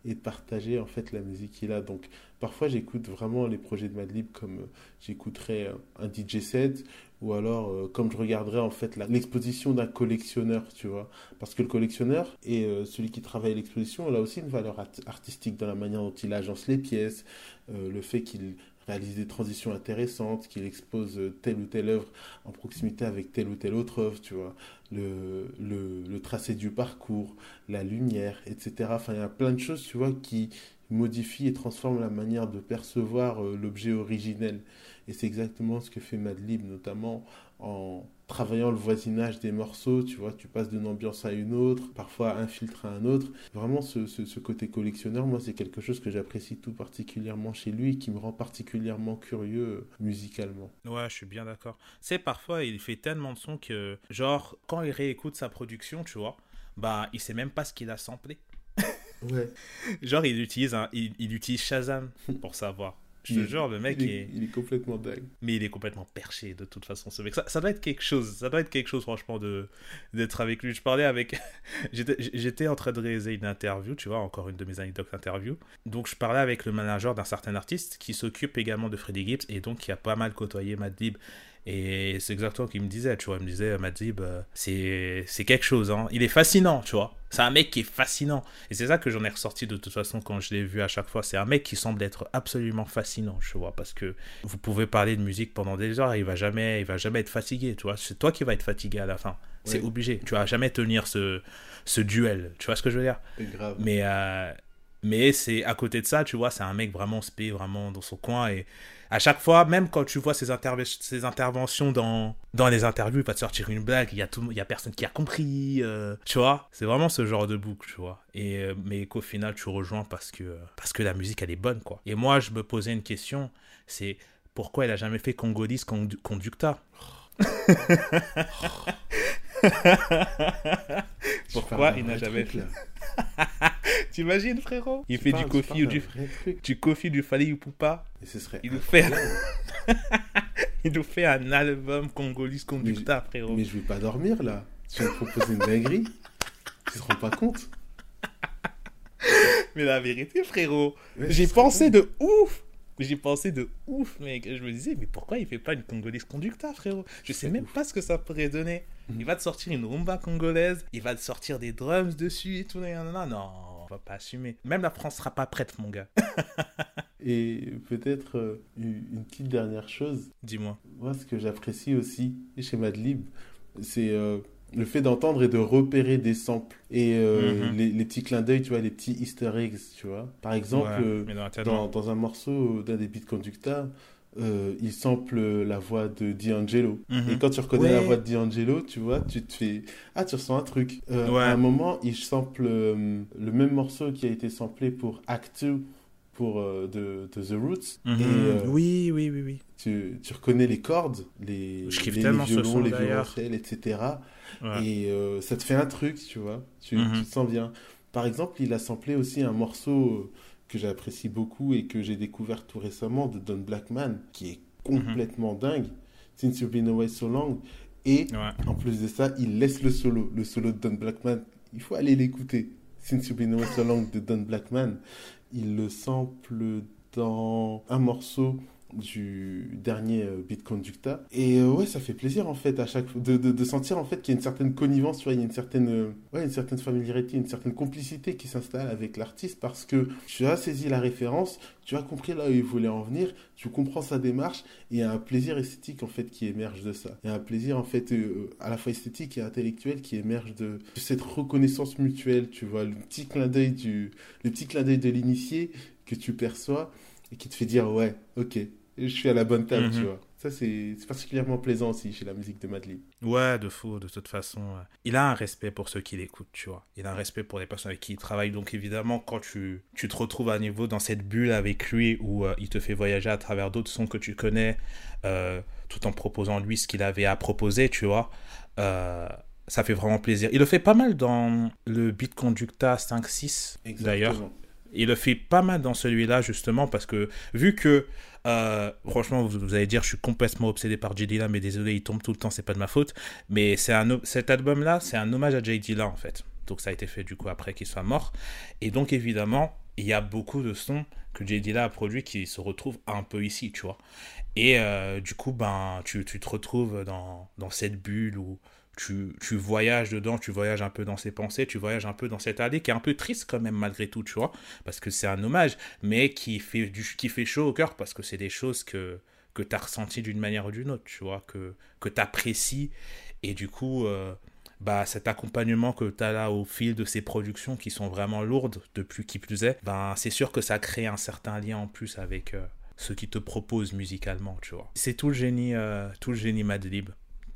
et de partager en fait la musique qu'il a. Donc parfois j'écoute vraiment les projets de Madlib comme j'écouterais un DJ set ou alors euh, comme je regarderais en fait l'exposition d'un collectionneur, tu vois. Parce que le collectionneur et euh, celui qui travaille l'exposition, a aussi une valeur artistique dans la manière dont il agence les pièces, euh, le fait qu'il réalise des transitions intéressantes, qu'il expose telle ou telle œuvre en proximité avec telle ou telle autre œuvre, tu vois. Le, le, le tracé du parcours, la lumière, etc. Enfin, il y a plein de choses, tu vois, qui modifient et transforment la manière de percevoir l'objet originel. Et c'est exactement ce que fait Madlib, notamment en travaillant le voisinage des morceaux, tu vois, tu passes d'une ambiance à une autre, parfois un filtre à un autre. Vraiment, ce, ce, côté collectionneur, moi, c'est quelque chose que j'apprécie tout particulièrement chez lui et qui me rend particulièrement curieux euh, musicalement. Ouais, je suis bien d'accord. C'est parfois, il fait tellement de sons que, genre, quand il réécoute sa production, tu vois, bah, il sait même pas ce qu'il a samplé. ouais. Genre, il utilise, un, il, il utilise Shazam pour savoir. Je te jure, le mec il est, il est, complètement dingue. Mais il est complètement perché de toute façon, ce mec. Ça, ça doit être quelque chose. Ça doit être quelque chose, franchement, de d'être avec lui. Je parlais avec. J'étais en train de réaliser une interview, tu vois, encore une de mes anecdotes interview. Donc, je parlais avec le manager d'un certain artiste qui s'occupe également de Freddie Gibbs et donc qui a pas mal côtoyé Madlib et c'est exactement ce qu'il me disait, tu vois. Il me disait, Madib, euh, c'est, c'est quelque chose, hein. Il est fascinant, tu vois. C'est un mec qui est fascinant. Et c'est ça que j'en ai ressorti de toute façon quand je l'ai vu à chaque fois. C'est un mec qui semble être absolument fascinant, tu vois. Parce que vous pouvez parler de musique pendant des heures, il va jamais, il va jamais être fatigué, tu vois. C'est toi qui vas être fatigué à la fin. C'est obligé. Tu vas jamais tenir ce, ce duel. Tu vois ce que je veux dire? Grave. Mais, euh, Mais c'est à côté de ça, tu vois, c'est un mec vraiment spé, vraiment dans son coin. Et à chaque fois, même quand tu vois ses, ses interventions dans, dans les interviews, il va te sortir une blague, il y a, tout, il y a personne qui a compris, euh, tu vois. C'est vraiment ce genre de boucle, tu vois. Et, euh, mais qu'au final, tu rejoins parce que, parce que la musique, elle est bonne, quoi. Et moi, je me posais une question, c'est pourquoi il a jamais fait Congolese Conducta? Pourquoi il n'a jamais fait T'imagines, frérot Il fait du coffee ou du, du coffee du Fali Poupa. Et ce serait il nous fait il nous fait un album congolais conducteur, frérot. Mais je vais pas dormir là. Tu vas me proposer une dinguerie. tu te rends pas compte Mais la vérité, frérot, j'ai pensé de ouf j'ai pensé de ouf, mec. Je me disais, mais pourquoi il fait pas une congolaise conducteur, frérot? Je sais même pas ce que ça pourrait donner. Il va te sortir une rumba congolaise, il va te sortir des drums dessus et tout. Non, non, non, on va pas assumer. Même la France sera pas prête, mon gars. et peut-être euh, une petite dernière chose. Dis-moi. Moi, ce que j'apprécie aussi chez Madlib, c'est euh, le fait d'entendre et de repérer des samples et euh, mhm. les, petits clins d'œil, tu vois, les petits easter eggs, tu vois. Par exemple, dans, dans, un morceau d'un des beats conducteurs, euh, il sample la voix de D'Angelo. Mhm. Et quand tu reconnais la voix de D'Angelo, tu vois, tu te fais Ah, tu ressens un truc. Euh, à un moment, il sample euh, le même morceau qui a été samplé pour Act 2 pour de, The Roots. Mhm. oui, oui, oui, oui. Tu, tu, reconnais les cordes, les, les, violons, les violoncelles, etc. Et ça te fait un truc, tu vois. Tu, mhm. tu, te sens bien. Par exemple, il a samplé aussi un morceau que j'apprécie beaucoup et que j'ai découvert tout récemment de Don Blackman, qui est complètement dingue. Since You've Been Away So Long. Et en plus de ça, il laisse le solo, le solo de Don Blackman. Il faut aller l'écouter. Since You've Been Away So Long de Don Blackman. Il le sample dans un morceau du dernier euh, Beat Conducta. Et euh, ouais, ça fait plaisir en fait à chaque de, de, sentir en fait qu'il y a une certaine connivence, il y a une certaine, euh, ouais, une certaine familiarité, une certaine complicité qui s'installe avec l'artiste parce que tu as saisi la référence, tu as compris là où il voulait en venir, tu comprends sa démarche et il y a un plaisir esthétique en fait qui émerge de ça. Il y a un plaisir en fait à la fois esthétique et intellectuel qui émerge de, de cette reconnaissance mutuelle, tu vois, le petit clin d'œil du, le petit clin d'œil de l'initié que tu perçois et qui te fait dire ouais, ok, je suis à la bonne table, tu mhm. vois. Ça, c'est particulièrement plaisant aussi chez la musique de Madlib. Ouais, de fou, de toute façon. Il a un respect pour ceux qui l'écoutent, tu vois. Il a un respect pour les personnes avec qui il travaille. Donc, évidemment, quand tu, tu te retrouves à niveau dans cette bulle avec lui où euh, il te fait voyager à travers d'autres sons que tu connais, euh, tout en proposant lui ce qu'il avait à proposer, tu vois. Euh, ça fait vraiment plaisir. Il le fait pas mal dans le Beat Conducta 5-6, d'ailleurs. Il le fait pas mal dans celui-là, justement, parce que vu que euh, franchement, vous, allez dire, je suis complètement obsédé par J. Dilla, mais désolé, il tombe tout le temps, c'est pas de ma faute. Mais c'est un, cet album-là, c'est un hommage à J. Dilla, en fait. Donc ça a été fait du coup après qu'il soit mort. Et donc évidemment, il y a beaucoup de sons que J. Dilla a produits qui se retrouvent un peu ici, tu vois. Et euh, du coup, ben, tu, tu te retrouves dans, dans cette bulle où tu, voyages dedans, tu voyages un peu dans ses pensées, tu voyages un peu dans cette allée qui est un peu triste quand même malgré tout, tu vois, parce que c'est un hommage, mais qui fait, du, qui fait chaud au cœur parce que c'est des choses que, que tu as ressenties d'une manière ou d'une autre, tu vois, que, que tu apprécies, et du coup, euh, bah, cet accompagnement que tu as là au fil de ces productions qui sont vraiment lourdes, depuis qui plus est, ben, c'est sûr que ça crée un certain lien en plus avec... Euh, ce qui te propose musicalement, tu vois. C'est tout le génie, euh, tout le génie Madlib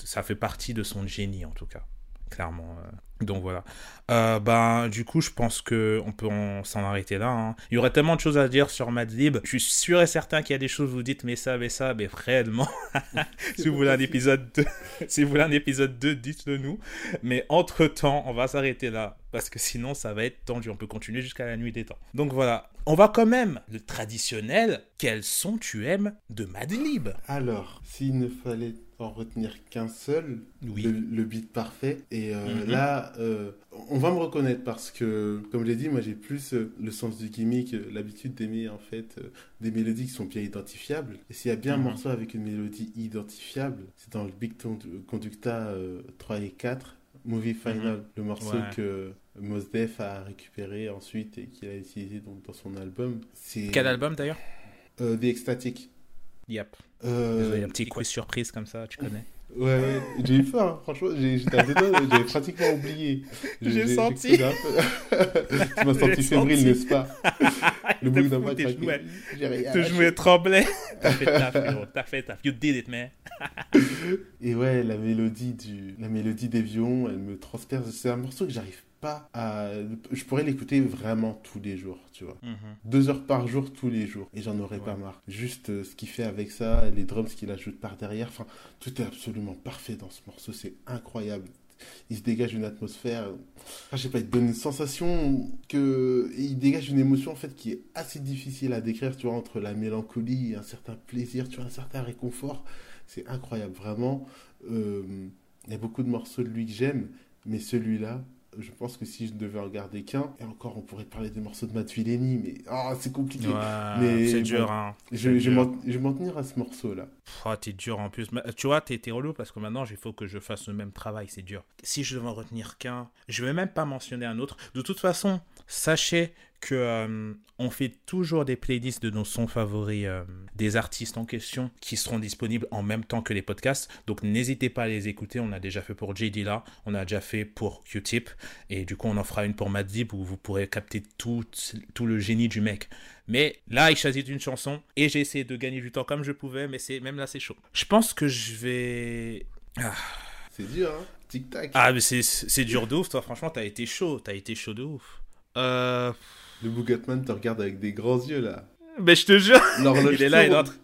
ça fait partie de son génie en tout cas, clairement. Donc voilà. Euh, ben, du coup, je pense qu'on peut s'en arrêter là. Hein. Il y aurait tellement de choses à dire sur Madlib. Je suis sûr et certain qu'il y a des choses, vous dites, mais ça, mais ça, mais réellement. si vous voulez un épisode 2, si vous voulez un épisode 2, dites-le nous. Mais entre-temps, on va s'arrêter là. Parce que sinon, ça va être tendu. On peut continuer jusqu'à la nuit des temps. Donc voilà. On va quand même, le traditionnel, quels son tu aimes de Madlib? Alors, s'il ne fallait en retenir qu'un seul, le, beat parfait. Et euh, mhm. là, euh, on va me reconnaître parce que, comme je l'ai dit, moi j'ai plus euh, le sens du gimmick, l'habitude d'aimer en fait des mélodies qui sont bien identifiables. Et s'il y a bien un mhm. morceau avec une mélodie identifiable, c'est dans le Big Conducta 3 et 4. Movie Final, mhm. le morceau que Mos Def a récupéré ensuite et qu'il a utilisé donc, dans son album. Quel album d'ailleurs? The Ecstatic. Yep. Euh, un petit quiz surprise comme ça, tu connais. Ouais, ouais. j'ai eu peur, hein. franchement, j'étais à j'avais pratiquement oublié. J'ai senti. tu m'as senti fébrile, n'est-ce pas Le bruit d'un craqué. Tu jouais tremblé. T'as fait taf, frérot. T'as fait taf. You did it, man. Et ouais, la mélodie, du... la mélodie des violons, elle me transperce. C'est un morceau que j'arrive pas à... Je pourrais l'écouter vraiment tous les jours, tu vois. Mhm. Deux heures par jour, tous les jours. Et j'en aurais pas marre. Juste euh, ce qu'il fait avec ça, les drums qu'il ajoute par derrière. Enfin, tout est absolument parfait dans ce morceau. C'est incroyable il se dégage une atmosphère. je sais pas, il donne une sensation que. Il dégage une émotion en fait qui est assez difficile à décrire, tu vois, entre la mélancolie et un certain plaisir, tu vois, un certain réconfort. C'est incroyable, vraiment. Euh, il y a beaucoup de morceaux de lui que j'aime, mais celui-là, je pense que si je ne devais en garder qu'un, et encore on pourrait parler des morceaux de Matt Villeni, mais oh, c'est compliqué. mais c'est dur, hein. Je, vais m'en tenir à ce morceau-là. Oh, t'es dur en plus. Tu vois, t'es relou parce que maintenant il faut que je fasse le même travail, c'est dur. Si je devais en retenir qu'un, je vais même pas mentionner un autre. De toute façon, sachez que euh, on fait toujours des playlists de nos sons favoris euh, des artistes en question qui seront disponibles en même temps que les podcasts. Donc n'hésitez pas à les écouter. On a déjà fait pour JD là, on a déjà fait pour Q-Tip et du coup on en fera une pour Madib où vous pourrez capter tout, tout le génie du mec. Mais là, il choisit une chanson et j'ai essayé de gagner du temps comme je pouvais, mais c'est même là c'est chaud. Je pense que je vais. Ah. C'est dur, hein Tic tac. Ah mais c'est dur de ouf. Toi, franchement, t'as été chaud, t'as été chaud de ouf. Euh. Le Bougatman te regarde avec des grands yeux là. Mais je te jure, il est là, il est, en train...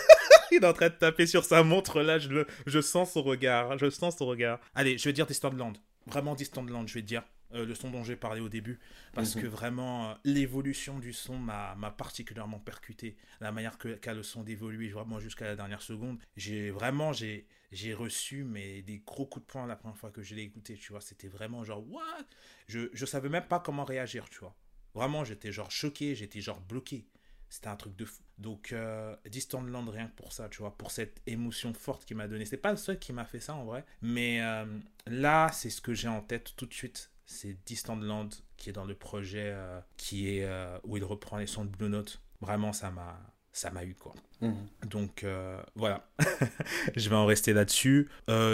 il est en train de taper sur sa montre là, je, le... je sens son regard, je sens son regard. Allez, je vais dire Distant Land, vraiment Distant Land, je vais dire. Euh, le son dont j'ai parlé au début, parce mhm. que vraiment euh, l'évolution du son m'a particulièrement percuté, la manière qu'a le son d'évoluer vraiment jusqu'à la dernière seconde. J'ai vraiment j'ai j'ai reçu mais des gros coups de poing la première fois que je l'ai écouté, tu vois, c'était vraiment genre what? Je je savais même pas comment réagir, tu vois. Vraiment, j'étais genre choqué, j'étais genre bloqué. C'était un truc de fou. Donc, euh, Distant Land, rien que pour ça, tu vois, pour cette émotion forte qu'il m'a donné. C'est pas le seul qui m'a fait ça en vrai. Mais euh, là, c'est ce que j'ai en tête tout de suite. C'est Distant Land qui est dans le projet euh, qui est, où il reprend les sons de Blue Note. Vraiment, ça m'a ça m'a eu quoi. Mhm. Donc voilà, je vais en rester là-dessus.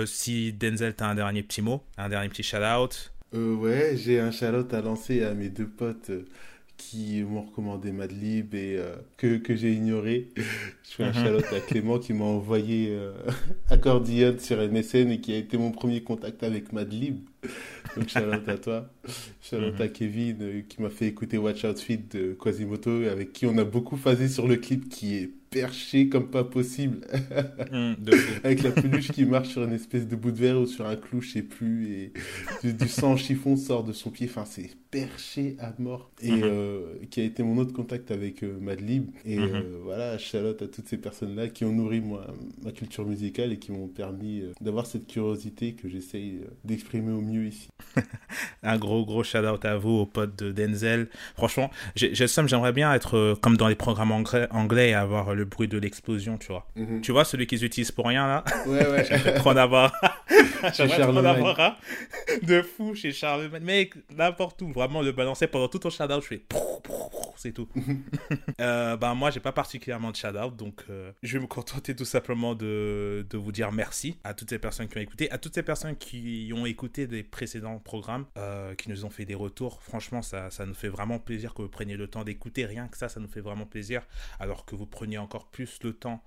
si Denzel, t'as un dernier petit mot, un dernier petit shout-out, euh, ouais, j'ai un shout à lancer à mes deux potes euh, qui m'ont recommandé Madlib et euh, que, que j'ai ignoré. Je fais un mhm. shout à Clément qui m'a envoyé Accordion sur MSN et qui a été mon premier contact avec Madlib. Donc shout à toi. Shout mhm. à Kevin qui m'a fait écouter Watch Out Feed de Quasimoto et avec qui on a beaucoup phasé sur le clip qui est perché comme pas possible. Mm, Avec la peluche qui marche sur une espèce de bout de verre ou sur un clou, je sais plus, et du, sang chiffon sort de son pied. Enfin, c'est perché à mort. Et mm-hmm. euh, qui a été mon autre contact avec euh, Madlib. Et euh, voilà, Charlotte à toutes ces personnes-là qui ont nourri moi, ma culture musicale et qui m'ont permis d'avoir cette curiosité que j'essaye d'exprimer au mieux ici. un gros, gros shout-out à vous, aux potes de Denzel. Franchement, j'ai j'aimerais bien être comme dans les programmes anglais, anglais et avoir le bruit de l'explosion, tu vois. Mhm. Tu vois, celui qu'ils utilisent pour rien, là? Ouais, ouais. J'aimerais trop en avoir. J'aimerais trop en avoir de fou chez Charlemagne. Mec, n'importe où. Vraiment, le balancer pendant tout ton shout-out, je fais c'est tout. euh, ben, moi, j'ai pas particulièrement de shout-out, donc euh, je vais me contenter tout simplement de, de, vous dire merci à toutes ces personnes qui ont écouté, à toutes ces personnes qui ont écouté des précédents programmes, euh, qui nous ont fait des retours. Franchement, ça, ça nous fait vraiment plaisir que vous preniez le temps d'écouter. Rien que ça, ça nous fait vraiment plaisir. Alors que vous preniez encore plus le temps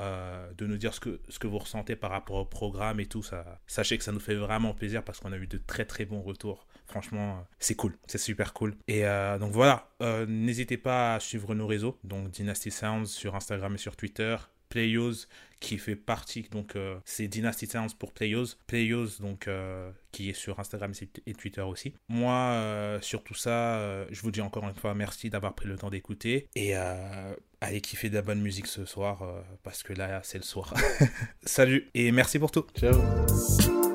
euh, de nous dire ce que, ce que vous ressentez par rapport au programme et tout. Ça, sachez que ça nous fait vraiment plaisir parce qu'on a eu de très très bons retours. Franchement, c'est cool, c'est super cool. Et euh, donc voilà, euh, n'hésitez pas à suivre nos réseaux, donc Dynasty Sounds sur Instagram et sur Twitter, Playos qui fait partie, donc c'est Dynasty Sounds pour Playos, Playos donc qui est sur Instagram et Twitter aussi. Moi, sur tout ça, je vous dis encore une fois merci d'avoir pris le temps d'écouter et allez kiffer de la bonne musique ce soir parce que là c'est le soir. Salut et merci pour tout. Ciao.